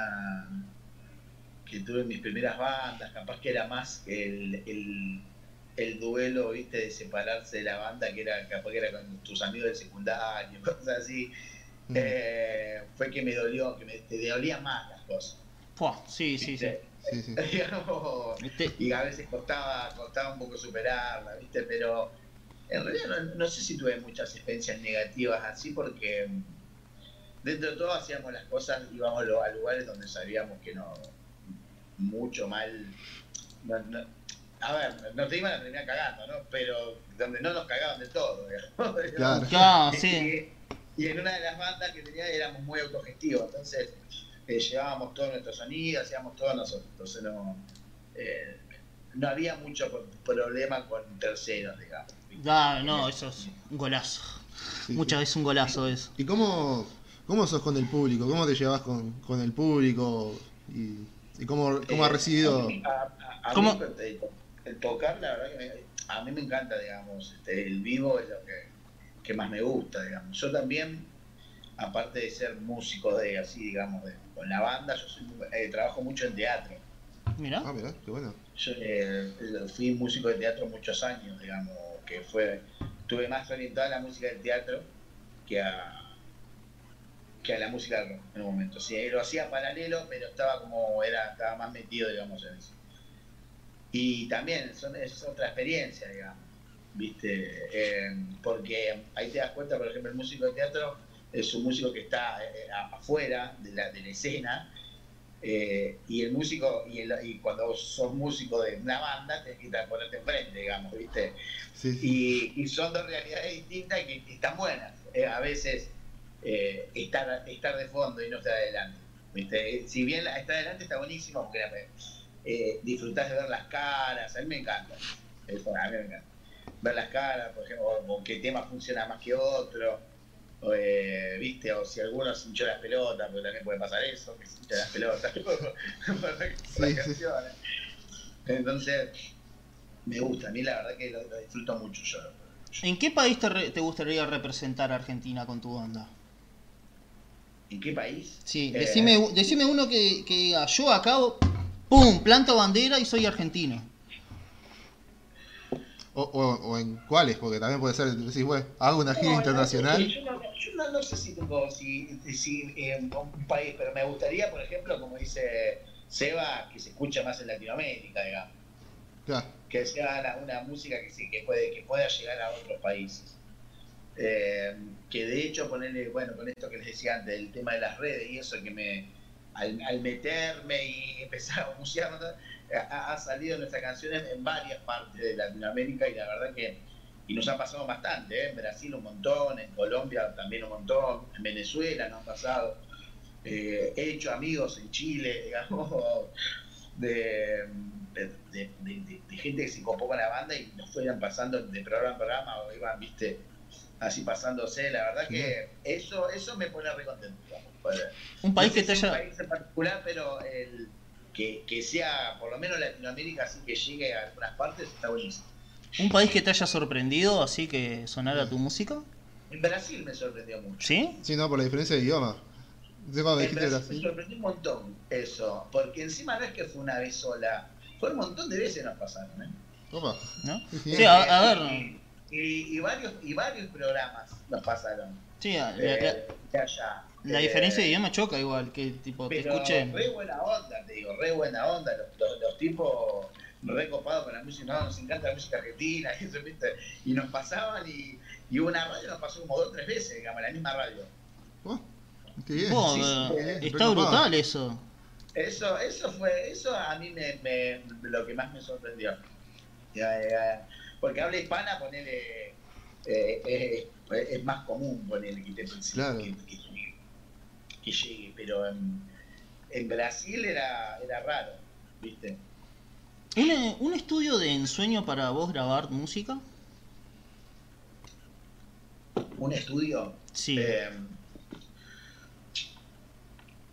que tuve mis primeras bandas, capaz que era más el, el, el duelo, viste, de separarse de la banda, que era capaz que era con tus amigos del secundario, cosas así. Mm. Eh, fue que me dolió, que me te dolían más las cosas. Fua, sí, sí, sí. ¿viste? Sí, sí. Digamos, Este- y a veces costaba, costaba un poco superarla, ¿viste? Pero en realidad no, no sé si tuve muchas experiencias negativas así porque mm, dentro de todo hacíamos las cosas, íbamos a lugares donde sabíamos que no, mucho mal, no- no- a ver, no te iban a terminar cagando, ¿no? Pero donde no nos cagaban de todo, digamos. Claro. Claro, sí. Y, y en una de las bandas que tenía éramos muy autogestivos, entonces eh, llevábamos todo nuestro sonido, hacíamos todo nosotros, entonces no, eh, no había mucho pro- problema con terceros, digamos. Ah, no, eso es un golazo. Sí, Muchas sí. veces un golazo eso. ¿Y cómo, cómo sos con el público? ¿Cómo te llevas con, con el público? ¿Y, y cómo, cómo ha Eh, recibido? a mí- a- a- a ¿Cómo? mí, el tocar, la verdad que me- a mí me encanta, digamos, este, el vivo es lo que, que más me gusta, digamos. Yo también, aparte de ser músico de así, digamos, de, con la banda, yo soy- eh, trabajo mucho en teatro. Mirá. Ah, mirá, qué bueno. Yo eh, fui músico de teatro muchos años, digamos, que fue, tuve más orientado a la música del teatro que a que a la música rock en un momento. Sí, lo hacía paralelo, pero estaba como, era, estaba más metido, digamos, en eso. Y también son, es otra experiencia, digamos, ¿viste? Eh, porque ahí te das cuenta, por ejemplo, el músico de teatro es un músico que está eh, afuera de la, de la escena, eh, y el músico, y, el, y cuando sos músico de una banda, tenés que ponerte enfrente, digamos, ¿viste? Sí, sí. Y, y son dos realidades distintas que, que están buenas. Eh, a veces eh, estar, estar de fondo y no estar adelante. ¿viste? Si bien la- estar adelante está buenísimo, porque eh, disfrutás de ver las caras, a mí me encanta. Eso, a mí me encanta. Ver las caras, por ejemplo, o, o qué tema funciona más que otro. O, eh, ¿Viste? O si alguno se hinchó las pelotas, porque también puede pasar eso, que se hincha las pelotas por, sí. canciones. Entonces, me gusta, a mí la verdad que lo, lo disfruto mucho yo. ¿En qué país te, re- te gustaría representar a Argentina con tu banda? ¿En qué país? Sí, Eh, decime, decime uno que, que diga, yo acá, pum, planto bandera y soy argentino. O, o, o en cuáles, porque también puede ser, decís, bueno, hago una gira no, internacional. no, Yo, no, no, sé si tengo si, si, eh, un país, pero me gustaría, por ejemplo, como dice Seba, que se escucha más en Latinoamérica, digamos. Claro, que sea una, una música que, sí, que, puede, que pueda llegar a otros países. Eh, que de hecho, ponerle, bueno, con esto que les decía antes, el tema de las redes y eso, que me al, al meterme y empezar a bucear, ha, ha salido nuestras canciones en varias partes de Latinoamérica y la verdad que y nos ha pasado bastante, ¿eh? en Brasil un montón, en Colombia también un montón, en Venezuela nos ha pasado. Eh, he hecho amigos en Chile, digamos, de, de, de- de- de gente que se copó con la banda y nos fueran pasando de programa en programa o iban, viste, así pasándose. La verdad que eso eso me pone re contento. digamos, Un país no que te si un haya... país en particular, pero el, que, que sea, por lo menos Latinoamérica, así que llegue a algunas partes, está buenísimo. Un país que te haya sorprendido, así que sonara tu música. En Brasil me sorprendió mucho. ¿Sí? sí, no, por la diferencia de idioma. En dijiste Brasil me Brasil. sorprendió un montón eso, porque encima no es que fue una vez sola, fue un montón de veces nos pasaron, ¿eh? Opa, ¿No? Sí, a, a ver. Y, y- y varios, y varios programas nos pasaron. Sí, la, la- eh, de allá. la Eh, diferencia de idioma choca igual, que tipo te escuchen. re buena onda, te digo, re buena onda. Los, los- los tipos re copados con la música, no, nos encanta la música argentina, y, eso, ¿viste? y nos pasaban y, y una radio nos pasó como dos o tres veces, digamos, la misma radio. Oh, qué bien. Vos, sí, eh, sí, sí, está recopado. brutal eso. Eso, eso fue, eso a mí me, me- lo que más me sorprendió. Ya, ya, porque habla hispana, ponele, eh, eh, es más común ponerle que, te, Claro. que, que llegue, que llegue, pero en, en Brasil era, era raro, ¿viste? ¿Un, eh, un estudio de ensueño para vos grabar música? Un estudio. Sí. eh,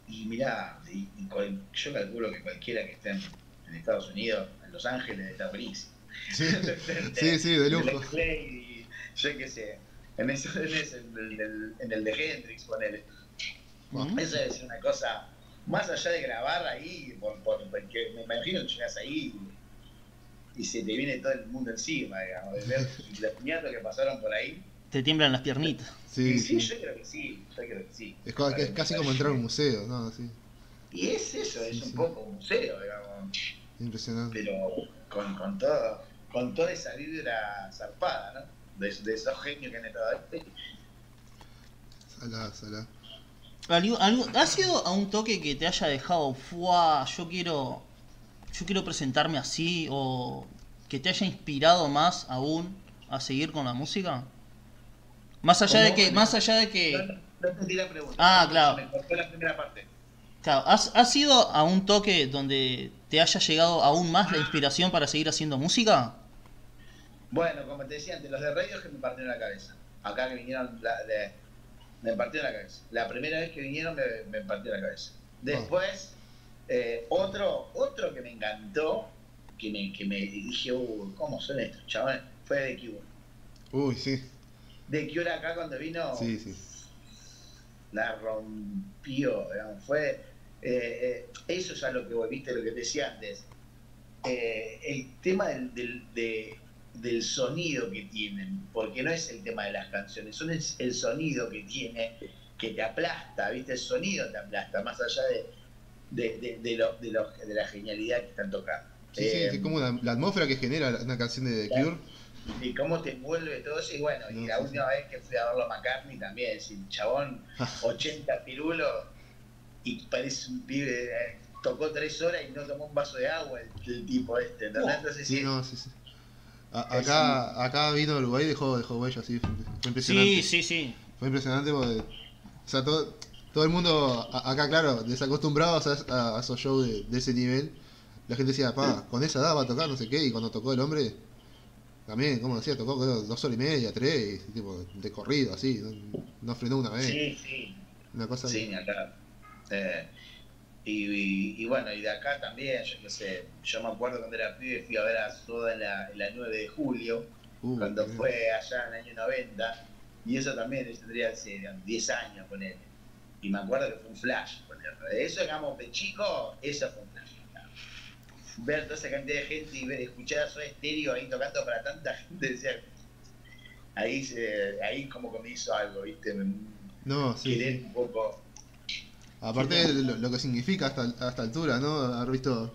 y mirá, y- y cual- yo calculo que cualquiera que esté en, en Estados Unidos, en Los Ángeles, está buenísimo. Sí, sí, sí, de lujo. Yo qué sé. En, eso, en, ese, en, el, del- en el de Hendrix, ponele. ¿Mm? Eso debe ser una cosa, más allá de grabar ahí, por, por- porque me imagino que llegas ahí y, y se te viene todo el mundo encima, digamos, de ver los nietos que pasaron por ahí. Te tiemblan las piernitas. Sí, sí, sí. yo creo que sí, yo creo que sí. Es, casi como entrar a un museo, ¿no? Sí, Y es eso, es Sí, un poco un museo, digamos, impresionante. pero con, con todo, con toda esa vibra zarpada, ¿no? De, de esos genios que han estado ahí. Salá, salá. ¿Algo- algo- ¿Has ido a un toque que te haya dejado, fuá, yo quiero, yo quiero presentarme así o que te haya inspirado más aún a seguir con la música? Más allá de que, más allá de que, no, no entendí la pregunta. Ah, claro. Se me cortó la primera parte. claro, ¿has, has ido a un toque donde te haya llegado aún más la inspiración para seguir haciendo música? Bueno, como te decía antes, los de radio que me partieron la cabeza. Acá que vinieron, la- de- me partieron la cabeza. La primera vez que vinieron me, me partieron la cabeza. Después, Eh, otro, otro que me encantó, que me, que me dije, uh, ¿cómo son estos chavales? Fue The Cure. Uy, sí. The Cure acá cuando vino, Sí, sí. la rompió, digamos, fue... eh, eh, eso es a lo que vos viste, lo que te decía antes. Eh, el tema del, del, de- del sonido que tienen, porque no es el tema de las canciones, son el, el sonido que tiene, que te aplasta, ¿viste? El sonido te aplasta, más allá de, de, de, de lo- de lo- de la genialidad que están tocando. Sí, sí, Eh, es como la, la atmósfera que genera una canción de The Cure. y cómo te envuelve todo eso. Y bueno, y la sí, última vez que fui a verlo a McCartney también, es el chabón, 80 pirulos, y parece un pibe, eh, tocó tres horas y no tomó un vaso de agua el, el tipo este, ¿entendés? Entonces, Sí, sí, no, sí, sí. A- acá, acá vino Uruguay y dejó, dejó huella, sí, fue, fue impresionante. Sí, sí, sí. Fue impresionante porque, o sea, todo, todo el mundo, a- acá claro, desacostumbrados a, a- a esos shows de, de ese nivel, la gente decía, pa, con esa edad va a tocar no sé qué, y cuando tocó el hombre, también, como decía, tocó dos horas y media, tres, tipo, de corrido, así, no, no frenó una vez. sí, sí, Una cosa sí, acá. Eh, y, y- y bueno, y de acá también, yo qué sé, yo me acuerdo cuando era pibe, fui a ver a Soda en la, en la 9 de julio, uh, cuando fue allá en el año 90, y eso también yo tendría hace 10 años con él. Y me acuerdo que fue un flash con él. Eso, digamos, de chico, eso fue un flash. Ver toda esa cantidad de gente y ver, escuchar a Soda Stereo ahí tocando para tanta gente, decía, ahí, se, ahí como que me hizo algo, ¿viste? Me, No, sí, querer un poco. Aparte de lo, lo que significa hasta, a esta altura, ¿no? Haber visto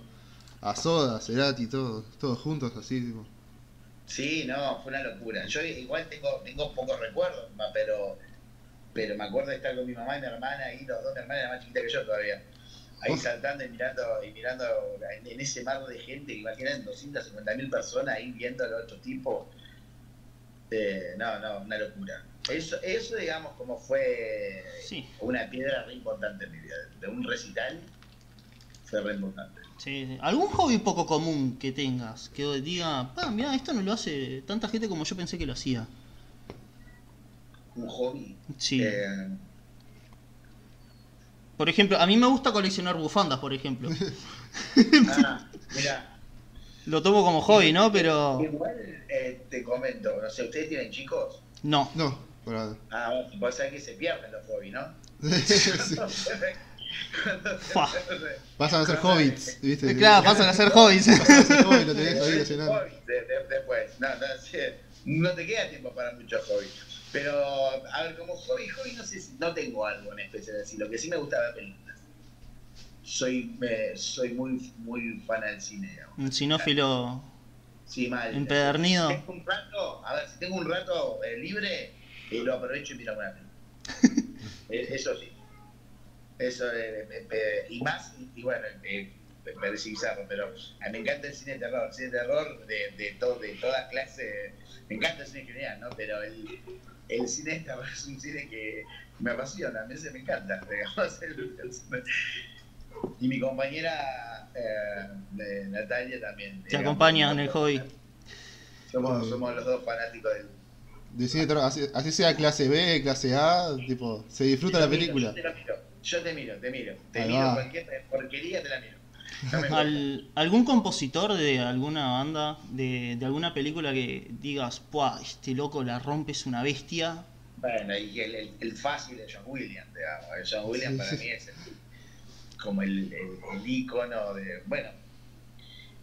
a Soda, Cerati, todos, todos juntos así, tipo. Sí, no, fue una locura. Yo igual tengo, tengo pocos recuerdos, pero pero me acuerdo de estar con mi mamá y mi hermana y los dos, mi hermana era más chiquita que yo todavía. Ahí Uf. saltando y mirando, y mirando en, en ese mar de gente, que imaginan 250 mil personas ahí viendo a los otros tipos. Eh, no, no, una locura. Eso, eso digamos, como fue Sí. una piedra re importante en mi vida. De un recital fue re importante. Sí, sí. ¿Algún hobby poco común que tengas? Que diga, pa, mira, esto no lo hace tanta gente como yo pensé que lo hacía. Un hobby. Sí. Eh, Por ejemplo, a mí me gusta coleccionar bufandas, por ejemplo. ah, mira, Lo tomo como hobby, ¿no? Pero Igual eh, te comento, no sé, ¿ustedes tienen chicos? no. No, por. Ah, bueno, vos sabés que se pierden los hobbies, ¿no? Pasan a ser hobbits, ¿viste? Claro, pasan a ser hobbies. Pasan a ser hobbits, lo tenés ahí después, no, no, sí, no te queda tiempo para muchos hobbies. Pero, a ver, como hobby, hobby, no sé si no tengo algo en especial así. Lo que sí me gusta ver películas. Soy, me- soy muy, muy fan del cine, digamos. Un sinófilo Sí, mal. empedernido. Si tengo un rato, a ver, si tengo un rato eh, libre, eh, lo aprovecho y miro alguna película. Eh, Eso sí. Eso, eh, eh, eh, y más, y, y bueno, eh, me parece bizarro, pero me encanta el cine de terror. El cine de terror de, de, to- de todas clases. Me encanta el cine en general, ¿no? Pero el, el cine de terror es un cine que me apasiona, a mí se me encanta. digamos, el- el cine. y mi compañera Natalia también. Te acompaña en el hobby. Somos, somos los dos fanáticos del. De cine de terror, así, así sea clase B, clase A, tipo, se disfruta la película. miro, Yo te, miro, yo te miro, te miro. Te Ahí miro va. cualquier porquería, te la miro. No Al- ¿Algún compositor de alguna banda, de, de alguna película que digas, ¡puah! Este loco la rompe, es una bestia? Bueno, y el, el, el fácil de John Williams, digamos. El John Williams Sí, para sí. mí es el, como el, el, el ícono de. Bueno,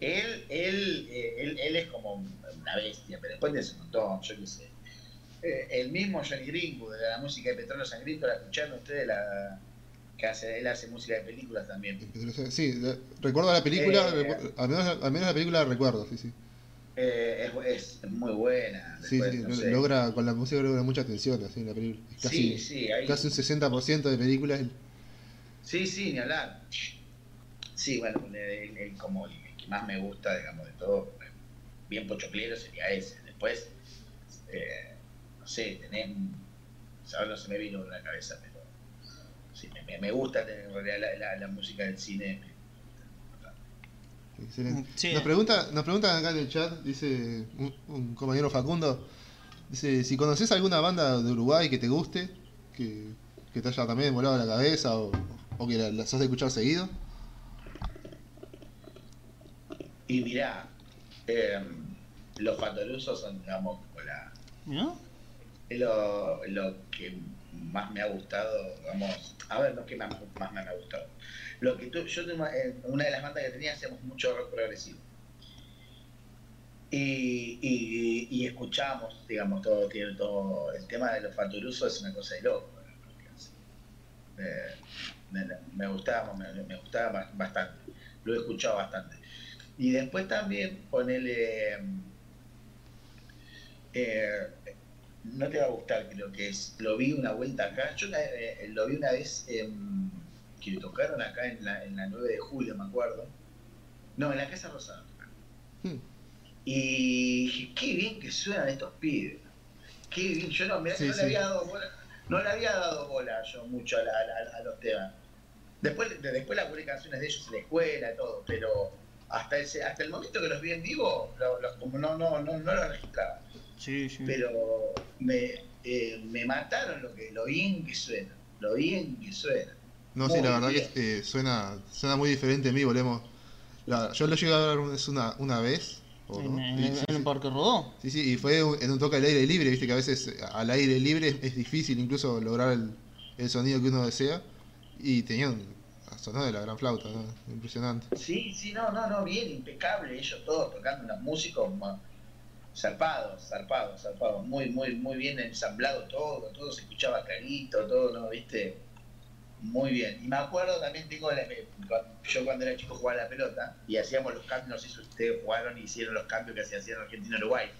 él, él, eh, él, él es como una bestia, pero después de un montón, yo qué sé. Eh, el mismo Johnny Greenwood, de la música de Petróleo Sangriento, la escucharon ustedes, la, que hace, él hace música de películas también. Sí, recuerdo la película, Eh, al, menos, al menos la película la recuerdo, sí, sí. Eh, es, es muy buena. Sí, después, sí, no sé. logra, con la música logra mucha atención, así, en la película. Casi, sí, sí, ahí- casi un 60% de películas. Sí, sí, ni hablar. Sí, bueno, el, el- el- como el que más me gusta, digamos, de todo, bien pochoclero sería ese. Después, eh, no sé, tenés. Ahora no se me vino en la cabeza, pero. Sí, me, me- gusta tener, en realidad la, la- la música del cine. Excelente. Sí. Nos, pregunta, nos preguntan acá en el chat, dice un, un compañero Facundo, dice, si conoces alguna banda de Uruguay que te guste, que, que te haya también volado la cabeza o, o que la, la sos de escuchar seguido. Y mirá, eh, los fatorusos son, digamos, la, ¿No? Lo, lo que más me ha gustado, vamos, a ver, no que más, más me ha gustado. Lo que tú, yo tengo, eh, una de las bandas que tenía hacíamos mucho rock progresivo. Y, y, escuchamos, digamos, todo, tiene el tema de los faturusos es una cosa de loco. Eh, me, me gustaba, me, gustaba ba- bastante, lo he escuchado bastante. Y después también ponele... Eh, no te va a gustar, creo que es. Lo vi una vuelta acá. Yo eh, lo vi una vez em, que tocaron acá en la, en la 9 de julio, me acuerdo. No, en la Casa Rosada. Hmm. Y dije, qué bien que suenan estos pibes. Qué bien. Yo no, mirá Sí, no sí. le había dado bola. No le había dado bola yo mucho a, la- a a los temas. Después, de- después la publiqué canciones de ellos en la escuela, todo, pero hasta ese, hasta el momento que los vi en vivo, lo- los- como no, no, no, no los registraba Sí, sí. pero me, eh, me mataron lo que lo bien que suena, lo bien que suena. No, sí, Muy la verdad bien. que eh, suena, suena muy diferente en vivo, Lemo. La- yo lo llegué a ver una, una, una vez. o En, no, en- sí, en sí, el sí. Parque Rodó. Sí, sí, y fue un- en un toque al aire libre, viste que a veces al aire libre es, es difícil incluso lograr el, el sonido que uno desea. Y tenían, sonó de la gran flauta, ¿no? Impresionante. Sí, sí, no, no, no, bien, impecable, ellos todos tocando unos músicos zarpados, zarpados, zarpados, muy, muy, muy bien ensamblado todo, todo se escuchaba clarito, todo, ¿no? ¿Viste? Muy bien. Y me acuerdo también, tengo la- yo cuando era chico jugaba la pelota y hacíamos los cambios, no sé si ustedes jugaron y hicieron los cambios que se hacían en Argentina-Uruguay,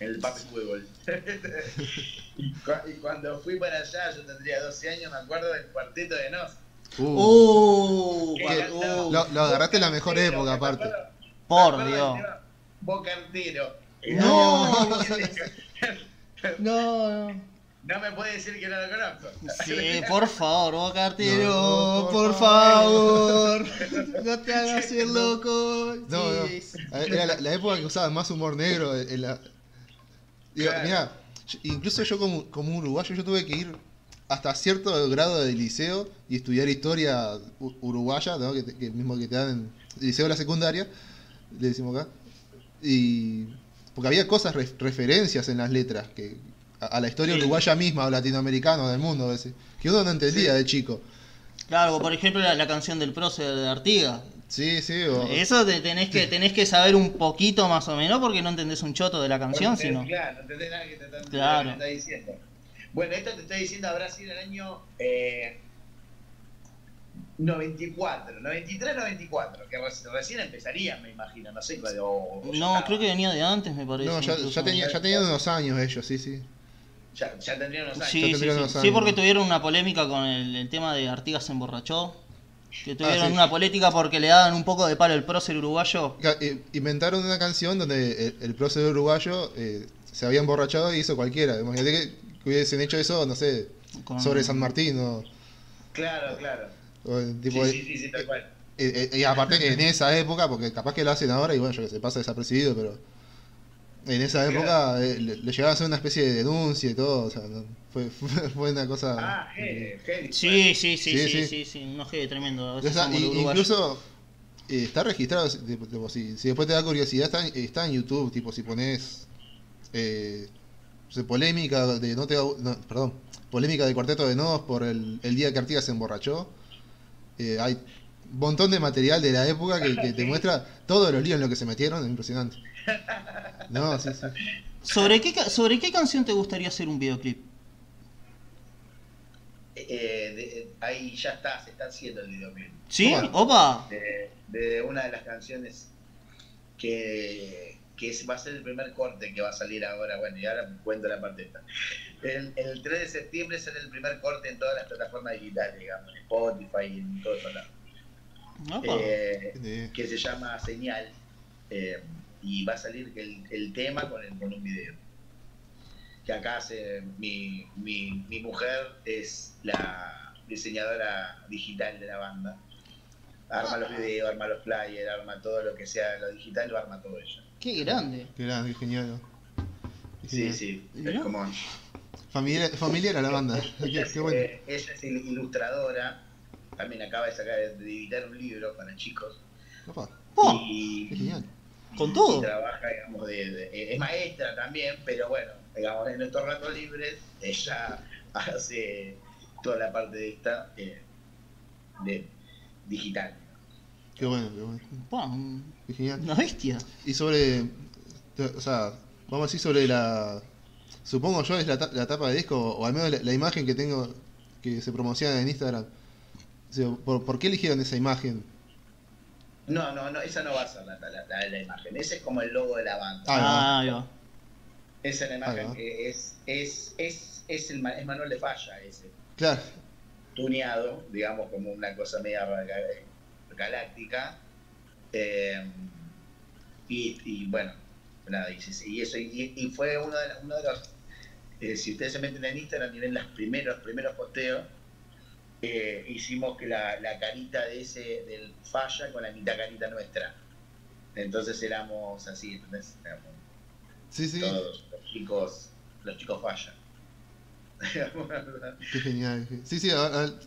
en el papel fútbol. y, cua- y cuando fui para allá, yo tendría 12 años, me acuerdo del cuarteto de Nos. Uh, ¡Uh! Uh, Lo- lo agarraste en la mejor época, aparte. Por Dios. tema Bocartero. No. No, no. No me puede decir que no lo conozco. Sí, por favor, Boca Artero, No, por, por favor. No te hagas el loco. No, no. Sí. Era la, la época que usaban más humor negro. En la... Digo, Claro. mirá, yo- incluso yo como, como uruguayo, yo tuve que ir hasta cierto grado de liceo y estudiar historia uruguaya, ¿no? que, te- que mismo que te dan en el liceo de la secundaria, le decimos acá. Y porque había cosas, ref- referencias en las letras, que a, a la historia Sí. uruguaya misma o latinoamericana del mundo, a veces, que uno no entendía de chico. Claro, por ejemplo, la, la canción del prócer de Artiga. Sí, sí, o- Eso te tenés que, tenés que saber un poquito más o menos porque no entendés un choto de la canción, Porque, sino. Claro, no entendés nada que te están Claro. te está diciendo. Bueno, esto te está diciendo habrá sido el año eh, 94, 93, 94, que reci- recién empezarían, me imagino, no sé cuál. o- o ya No, creo que venía de antes, me parece. no, ya, tenía, ya tenían unos años ellos, sí, sí. Ya, ya tendrían unos años. Sí, sí, tendrían sí. unos Sí, años. porque tuvieron una polémica con el, el tema de Artigas se emborrachó. Que tuvieron Ah, sí. una política porque le daban un poco de palo el prócer uruguayo. Eh, Inventaron una canción donde el, el prócer uruguayo eh, se había emborrachado y hizo cualquiera. Imagínate que, que hubiesen hecho eso, no sé, Con- sobre San Martín o, Claro, claro. Tipo sí, sí, sí, sí, tal cual. eh, eh, y aparte en esa época, porque capaz que lo hacen ahora y bueno, yo que se pasa desapercibido, pero en esa época eh, le, le llegaban a hacer una especie de denuncia y todo, o sea, no- fue, una cosa... Ah, heavy, heavy. Sí, sí, sí, Sí, sí, sí. sí, sí, un ojete tremendo. Y- incluso eh, está registrado, si, tipo, si, si después te da curiosidad, está, en- está en YouTube, tipo si pones eh, polémica de no te da- no, perdón, polémica de cuarteto de Nos por el, el día que Artigas se emborrachó. Eh, hay un montón de material de la época que, que te muestra todos los líos en los que se metieron, es impresionante. No, sí, sí. ¿Sobre qué, ¿Sobre qué canción te gustaría hacer un videoclip? Eh, de- ahí ya está, se está haciendo el videoclip. ¿Sí? Opa. de, de una de las canciones que, que va a ser el primer corte que va a salir ahora. Bueno, y ahora cuento la parte esta. El, el 3 de septiembre será el primer corte en todas las plataformas digitales, digamos, en Spotify y en todos lados. Opa. Eh, Eh, que se llama Señal. eh, y va a salir el, el tema con, el- con un video. Que acá hace mi, mi, mi mujer es la diseñadora digital de la banda. Arma los videos, arma los flyers, arma todo lo que sea lo digital, lo arma todo ella. Qué grande. qué grande, qué genial. Qué Sí, genial. sí, es como... Familiar, familiar a la banda. Qué, Ella, qué es, bueno. ella es il- ilustradora, también acaba de sacar de editar un libro para chicos. Opa, Oh, Y, qué genial. Con todo. Y trabaja, digamos, de, de- es maestra también, pero bueno, digamos, en estos ratos libres ella hace toda la parte de esta eh, de digital. Qué bueno, qué bueno. Un- Qué genial. una bestia. Y sobre. O sea, vamos a decir sobre la. Supongo yo es la, ta- la tapa de disco, o al menos la, la imagen que tengo que se promociona en Instagram. O sea, ¿por, por qué eligieron esa imagen? No, no, no, esa no va a ser la, la, la- la imagen, ese es como el logo de la banda. Ah, no. Ah, ahí va. Esa es la Ahí imagen va. que es, es, es, es, el, ma- es Manuel de Falla, ese. Claro, tuneado, digamos, como una cosa media ga- galáctica. Eh, y, y bueno, nada, y, eso, y, y fue uno de, uno de los. eh, si ustedes se meten en Instagram y ven los primeros, primeros posteos, eh, hicimos que la, la carita de ese, del falla con la mitad carita nuestra. Entonces éramos así, ¿entendés? Éramos sí, sí. todos los chicos, los chicos falla. Qué genial. Sí, sí, a- a-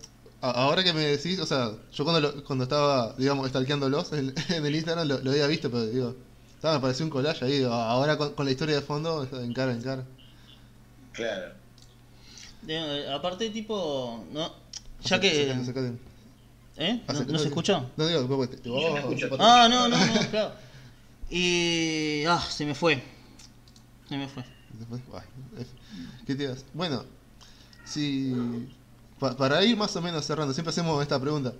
ahora que me decís, o sea, yo cuando, lo- cuando estaba, digamos, stalkeándolos en, en el Instagram lo, lo había visto, pero digo, estaba, me pareció un collage ahí, digo, ahora con, con la historia de fondo, en cara, en cara. claro. De- aparte, tipo, no, ya que, sacate. ¿eh? ¿No, no se escuchó? No digo, te- Yo me oh, escucho. Ah, no, no, no, claro. Y, ah, se me fue, se me fue. Eh, ¿Qué te ibas? Bueno, si pa- para ir más o menos cerrando, siempre hacemos esta pregunta.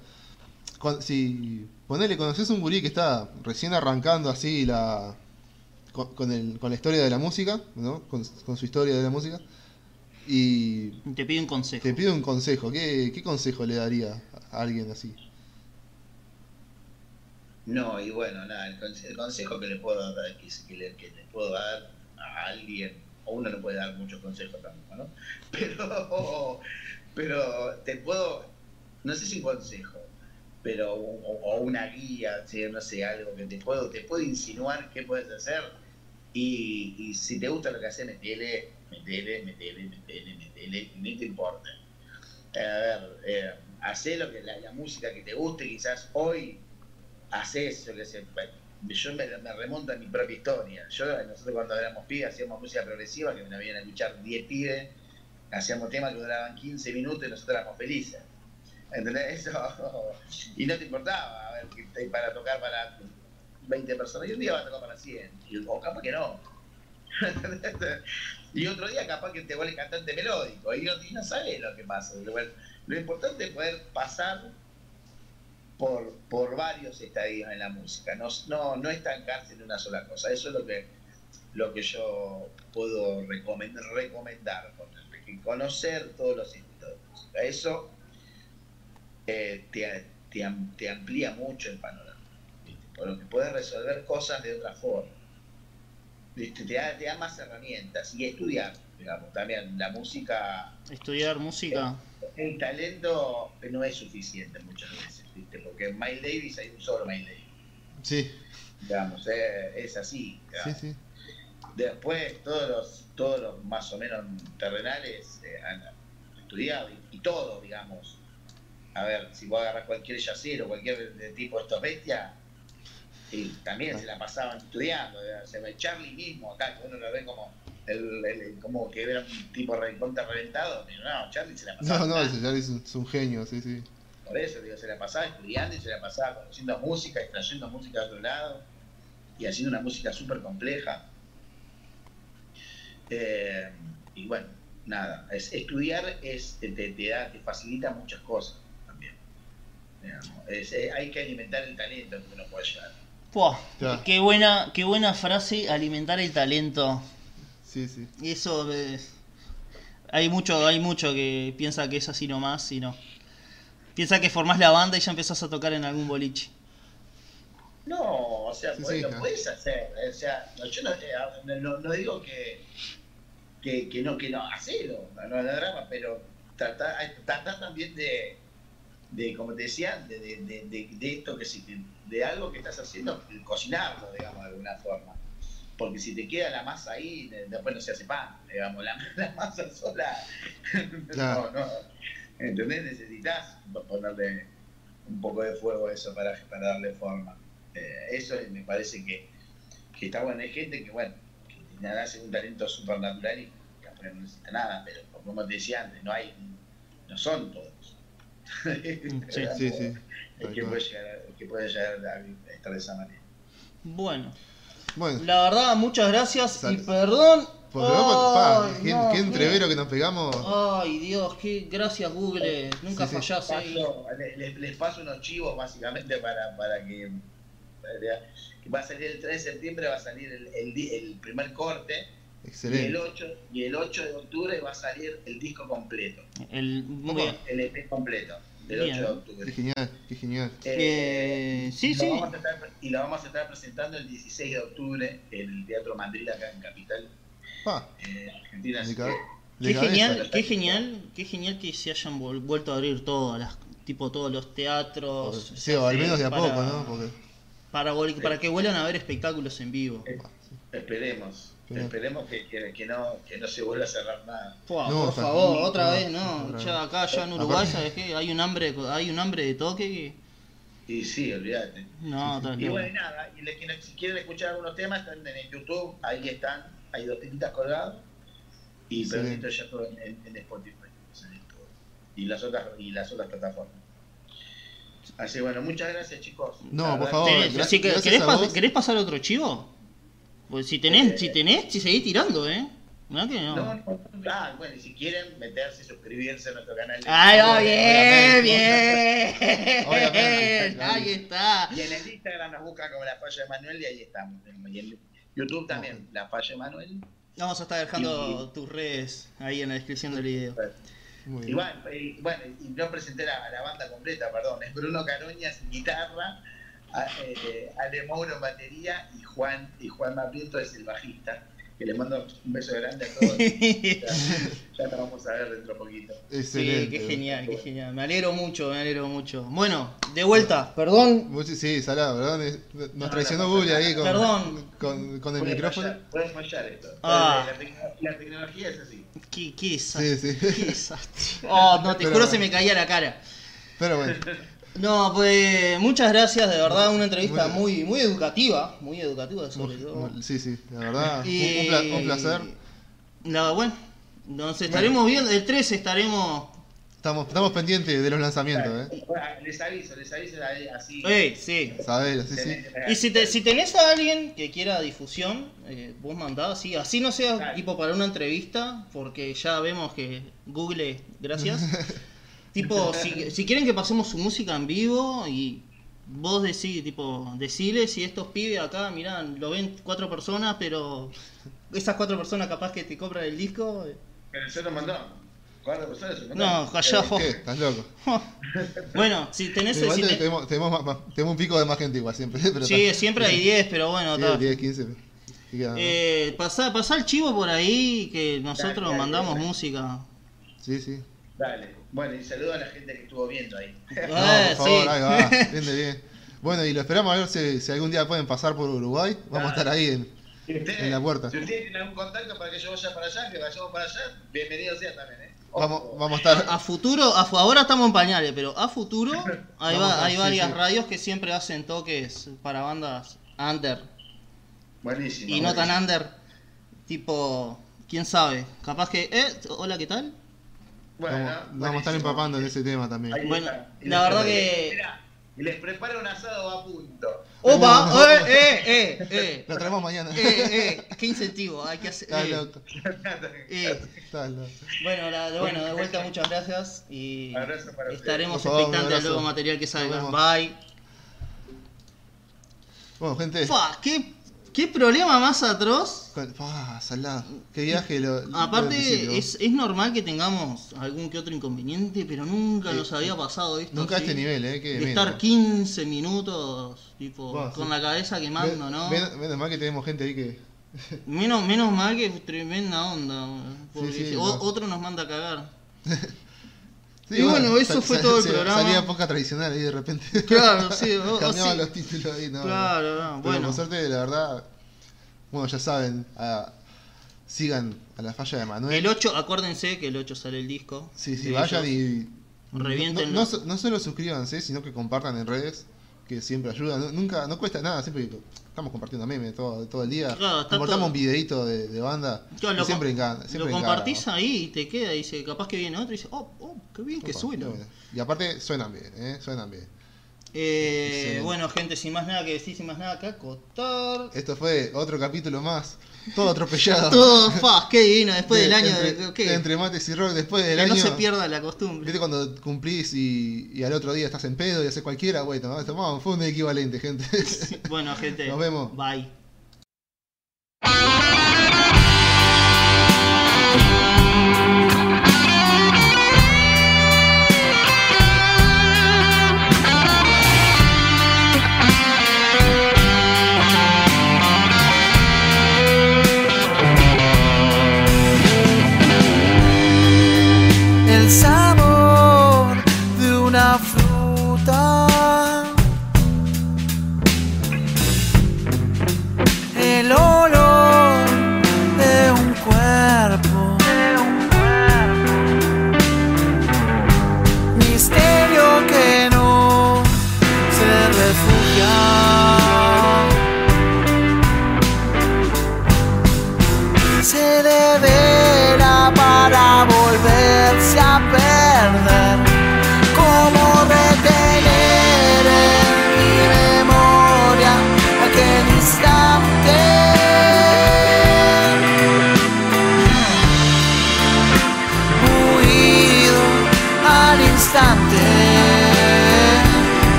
Si ponele, conoces un gurí que está recién arrancando así la con, con el, con la historia de la música, ¿no? Con, con su historia de la música, y Te pido un consejo. te pide un consejo, ¿qué, qué consejo le daría a alguien así? No, y bueno, nada, el, conse- el consejo que le puedo dar, que, que le, que le puedo dar a alguien, o uno no puede dar muchos consejos tampoco, ¿no? Pero, pero te puedo, no sé si un consejo, pero o, una guía, no sé, algo que te puedo, te puedo insinuar qué puedes hacer y, si te gusta lo que haces, metele, metele, metele, metele, metele, no te importa. A ver, eh, hacé lo que la, música que te guste, quizás hoy haces, qué sé, yo me, remonto a mi propia historia. Yo, nosotros cuando éramos pibes hacíamos música progresiva, que me la venían a escuchar 10 pibes, hacíamos temas que duraban 15 minutos y nosotros éramos felices. ¿Entendés? Eso. Y no te importaba, a ver, que para tocar para 20 personas, y un día vas a tocar para 100, y, o capaz que no. y otro día capaz que te vuelve cantante melódico, y no, y sabes lo que pasa. Lo, importante es poder pasar por, por varios estadios en la música, no, no, no estancarse en una sola cosa. Eso es lo que, lo que yo puedo recomendar, conocer todos los estilos de música. Eso eh, te, te, am- te amplía mucho el panorama, ¿viste? por lo que puedes resolver cosas de otra forma. ¿viste? Te, da, te da más herramientas y estudiar, digamos, también la música Estudiar música. el talento no es suficiente muchas veces, ¿viste? Porque en Miles Davis hay un solo Miles Davis, Sí, digamos, eh, es así. sí, sí. Después todos los, todos los más o menos terrenales eh, han estudiado y, y todo, digamos. A ver, si vos agarras cualquier yacero, cualquier de tipo de estos bestias, y también se la pasaban estudiando. Se ve Charlie mismo acá, que uno lo ve como el, el- como que era un tipo recontra reventado, pero no, Charlie se la pasaba. No, no, ese es un, es un genio, sí, sí. Por eso, digo, se la pasaba estudiando y se la pasaba conociendo música, extrayendo música de otro lado y haciendo una música súper compleja. Eh, y bueno, nada, es, estudiar es, te, te- da, te facilita muchas cosas también. Es- eh, hay que alimentar el talento que uno puede llegar. Qué buena, qué buena frase, alimentar el talento. Sí, sí. Y eso es- hay mucho, hay mucho que piensa que es así nomás y no. Piensa que formás la banda y ya empezás a tocar en algún boliche. No, o sea, Sí, pues, sí, lo claro. puedes hacer. O sea, no, yo no, eh, no- no digo que, que, que no, que no, hacelo, no, hay drama, pero tratar tratar también de, de, como te decía, de, de, de, de- esto que si te- de algo que estás haciendo, cocinarlo, digamos, de alguna forma. Porque si te queda la masa ahí, de- después no se hace pan, digamos, la, la masa sola. Claro. No, no. ¿Entendés? Necesitas ponerle un poco de fuego a eso para, para darle forma. Eh, eso me parece que, que está bueno. Hay gente que, bueno, que nace un talento supernatural y capaz no necesita nada, pero como te decía antes, no hay, no son todos. Sí, sí, sí. El que puede llegar, el que puede llegar a estar de esa manera. Bueno, Bueno, la verdad, muchas gracias y perdón. por loco, pa, qué, no, qué qué- entrevero que nos pegamos. Ay, Dios, qué gracias Google. Nunca Sí, sí. fallás, eh. Paso- le- le- les, paso unos chivos básicamente para, para que, que va a salir el 3 de septiembre, va a salir el, el di- el primer corte y el, Excelente. 8, y el 8 de octubre va a salir el disco completo, El, muy bien. el EP completo, del Bien. 8 de Qué octubre. genial, qué genial. Eh, sí, y lo sí. vamos a estar- y lo vamos a estar presentando el 16 de octubre en el Teatro Madrid acá en Capital, Pa, eh, Argentina. Qué genial, qué genial, qué genial que se hayan vuelto a abrir todas las, tipo todos los teatros. Sí, o al Sí, menos de a para- poco, ¿no? Porque Para, vol- para que vuelvan a ver espectáculos en vivo. Eh, Esperemos, esperemos que, que, que no, que no se vuelva a cerrar nada. Pua, No, por favor, otra No, vez, no. Ya acá, ya en Uruguay, Aparte- ¿sabes qué? Hay un hambre, hay un hambre de toque que. Y sí, olvídate. No, Y bueno, y nada, y le- que- si quieren escuchar algunos temas, están en el YouTube, ahí están, hay dos temitas colgados, y Excelente. pero ya todo en, en- en Spotify, en todo. y las otras y las otras plataformas. Así bueno, muchas gracias chicos. No, por favor, gracias- que- gracias ¿querés, pas- pasar otro chivo? Pues si tenés, Eh. si tenés, si seguís tirando, ¿eh? Mirá que no. No, no, ah, bueno, y si quieren meterse, suscribirse a nuestro canal. de Ay, va bien, Obviamente. bien. Obviamente. Ahí está. Y en el Instagram nos buscan como la falla de Manuel y ahí estamos. Y en YouTube también, la falla de Manuel. Vamos a estar dejando tus redes ahí en la descripción del video. Y bien. bueno, y, bueno, y no presenté la, la banda completa, perdón. Es Bruno Caroñas en guitarra, eh, Ale Mouro en batería y Juan y Juan Maprieto es el bajista. Que le mando un beso grande a todos. ya, ya vamos a ver dentro de poquito. Sí, Excelente. qué genial, qué genial. Me alegro mucho, me alegro mucho. Bueno, de vuelta, perdón. Sí, salado, perdón. Nos No, traicionó no, no, ahí con, Perdón. con, con el micrófono. fallar, puede fallar esto. Ah. La, tecno- la tecnología es así. Qué, qué desastre. Sí, sí. Qué desastre. Oh, no, te Pero juro bueno. se me caía la cara. Pero bueno, No, pues muchas gracias, de verdad, una entrevista Muy- muy, muy educativa, muy educativa sobre muy- todo. sí, sí, la verdad. un- Y- Un, pla- un placer. No, bueno, nos estaremos viendo, el 13 estaremos... Estamos, estamos pendientes de los lanzamientos, ¿eh? Bueno, les aviso, les aviso así. Sí. Sabelo, sí, sí. Y si, te- si tenés a alguien que quiera difusión, eh, vos mandá, así, así no sea tipo para una entrevista, porque ya vemos que Google, gracias. tipo, si, si quieren que pasemos su música en vivo y vos decís, tipo, decile si estos pibes acá, mirá, lo ven cuatro personas, pero esas cuatro personas capaz que te compran el disco. eh, Pero yo lo mandó. Cuatro personas se lo No, mandó. callá, Eh. ¿Estás loco? Bueno, si tenés... Igual si te- te- tenemos, tenemos, más- más- tenemos un pico de más gente igual siempre. Pero sí, está. siempre hay 10, pero bueno, Sí, está. 10, 15. y queda, ¿no? Eh, pasá, pasá el chivo por ahí, que nosotros Dale, dale, mandamos dale. música. Sí, sí. Dale. Bueno, y saludo a la gente que estuvo viendo ahí. Eh, No, por favor, sí. ahí va. Bien. Bueno, y lo esperamos a ver si, si algún día pueden pasar por Uruguay. Vamos a estar ahí en, Si ustedes, En la puerta. Si ustedes tienen algún contacto para que yo vaya para allá, que vayamos para allá, bienvenido sea también, ¿eh? Vamos, vamos a estar. A futuro, a ahora estamos en pañales, pero a futuro hay, Vamos va- a- hay sí, varias sí. radios que siempre hacen toques para bandas under Buenísimo. y no tan under, tipo, quién sabe, capaz que, eh, hola, ¿qué tal? Bueno, vamos, vamos a estar empapando en ese tema también. Ahí Bueno, la verdad que- Mirá, y les preparo un asado a punto. ¡Opa! ¡Eh, eh, eh! eh. Lo traemos mañana. Eh, eh, qué incentivo hay que hacer. Está eh, loco. eh. Bueno, la- bueno, de vuelta muchas gracias y para estaremos expectantes al nuevo material que salga. Bye. Bueno, gente. Fua, ¿qué, ¿Qué problema más atroz? Ah, salado. Qué viaje lo. Aparte, es, es normal que tengamos algún que otro inconveniente, pero nunca Sí. nos había pasado esto. Nunca a este nivel, eh. De menos. estar 15 minutos, tipo, con sí. la cabeza quemando, Men- ¿no? men- Menos mal que tenemos gente ahí que. Menos, menos mal que tremenda onda, porque Sí, sí, si- o- no. otro nos manda a cagar. Sí, Y bueno, eso fue todo el programa. Salía poca tradicional ahí de repente. Claro, sí, o- o Cambiaban sí. los títulos ahí, no. Claro, no, Pero bueno. por suerte, la verdad. Bueno, ya saben. sigan a la falla de Manuel. El 8, acuérdense que el 8 sale el disco. Sí, sí, vayan ellos. y. Reviéntenlo. No, no, no solo suscríbanse, sino que compartan en redes. que siempre ayudan. Nu- Nunca, no cuesta nada, siempre estamos compartiendo memes todo, todo el día. Claro, está Compartamos todo- un videito de, de banda. Claro, y lo, siempre encanta. Siempre lo compartís ahí y te queda, y dice, capaz que viene otro y dice, oh, oh, qué bien que Opa, suena. qué bueno. Y aparte suenan bien, ¿eh? Suenan bien. Eh, bueno, gente, sin más nada que decir, sin más nada que acotar. Esto fue otro capítulo más. Todo atropellado. Todo, fa, qué divino, después De- del año entre, de ¿qué? entre mates y rock, después del que año. no se pierda la costumbre. ¿Viste cuando cumplís y, y al otro día estás en pedo y haces cualquiera? Bueno, tomamos, fue un equivalente, gente. Bueno, gente, Nos vemos. Bye.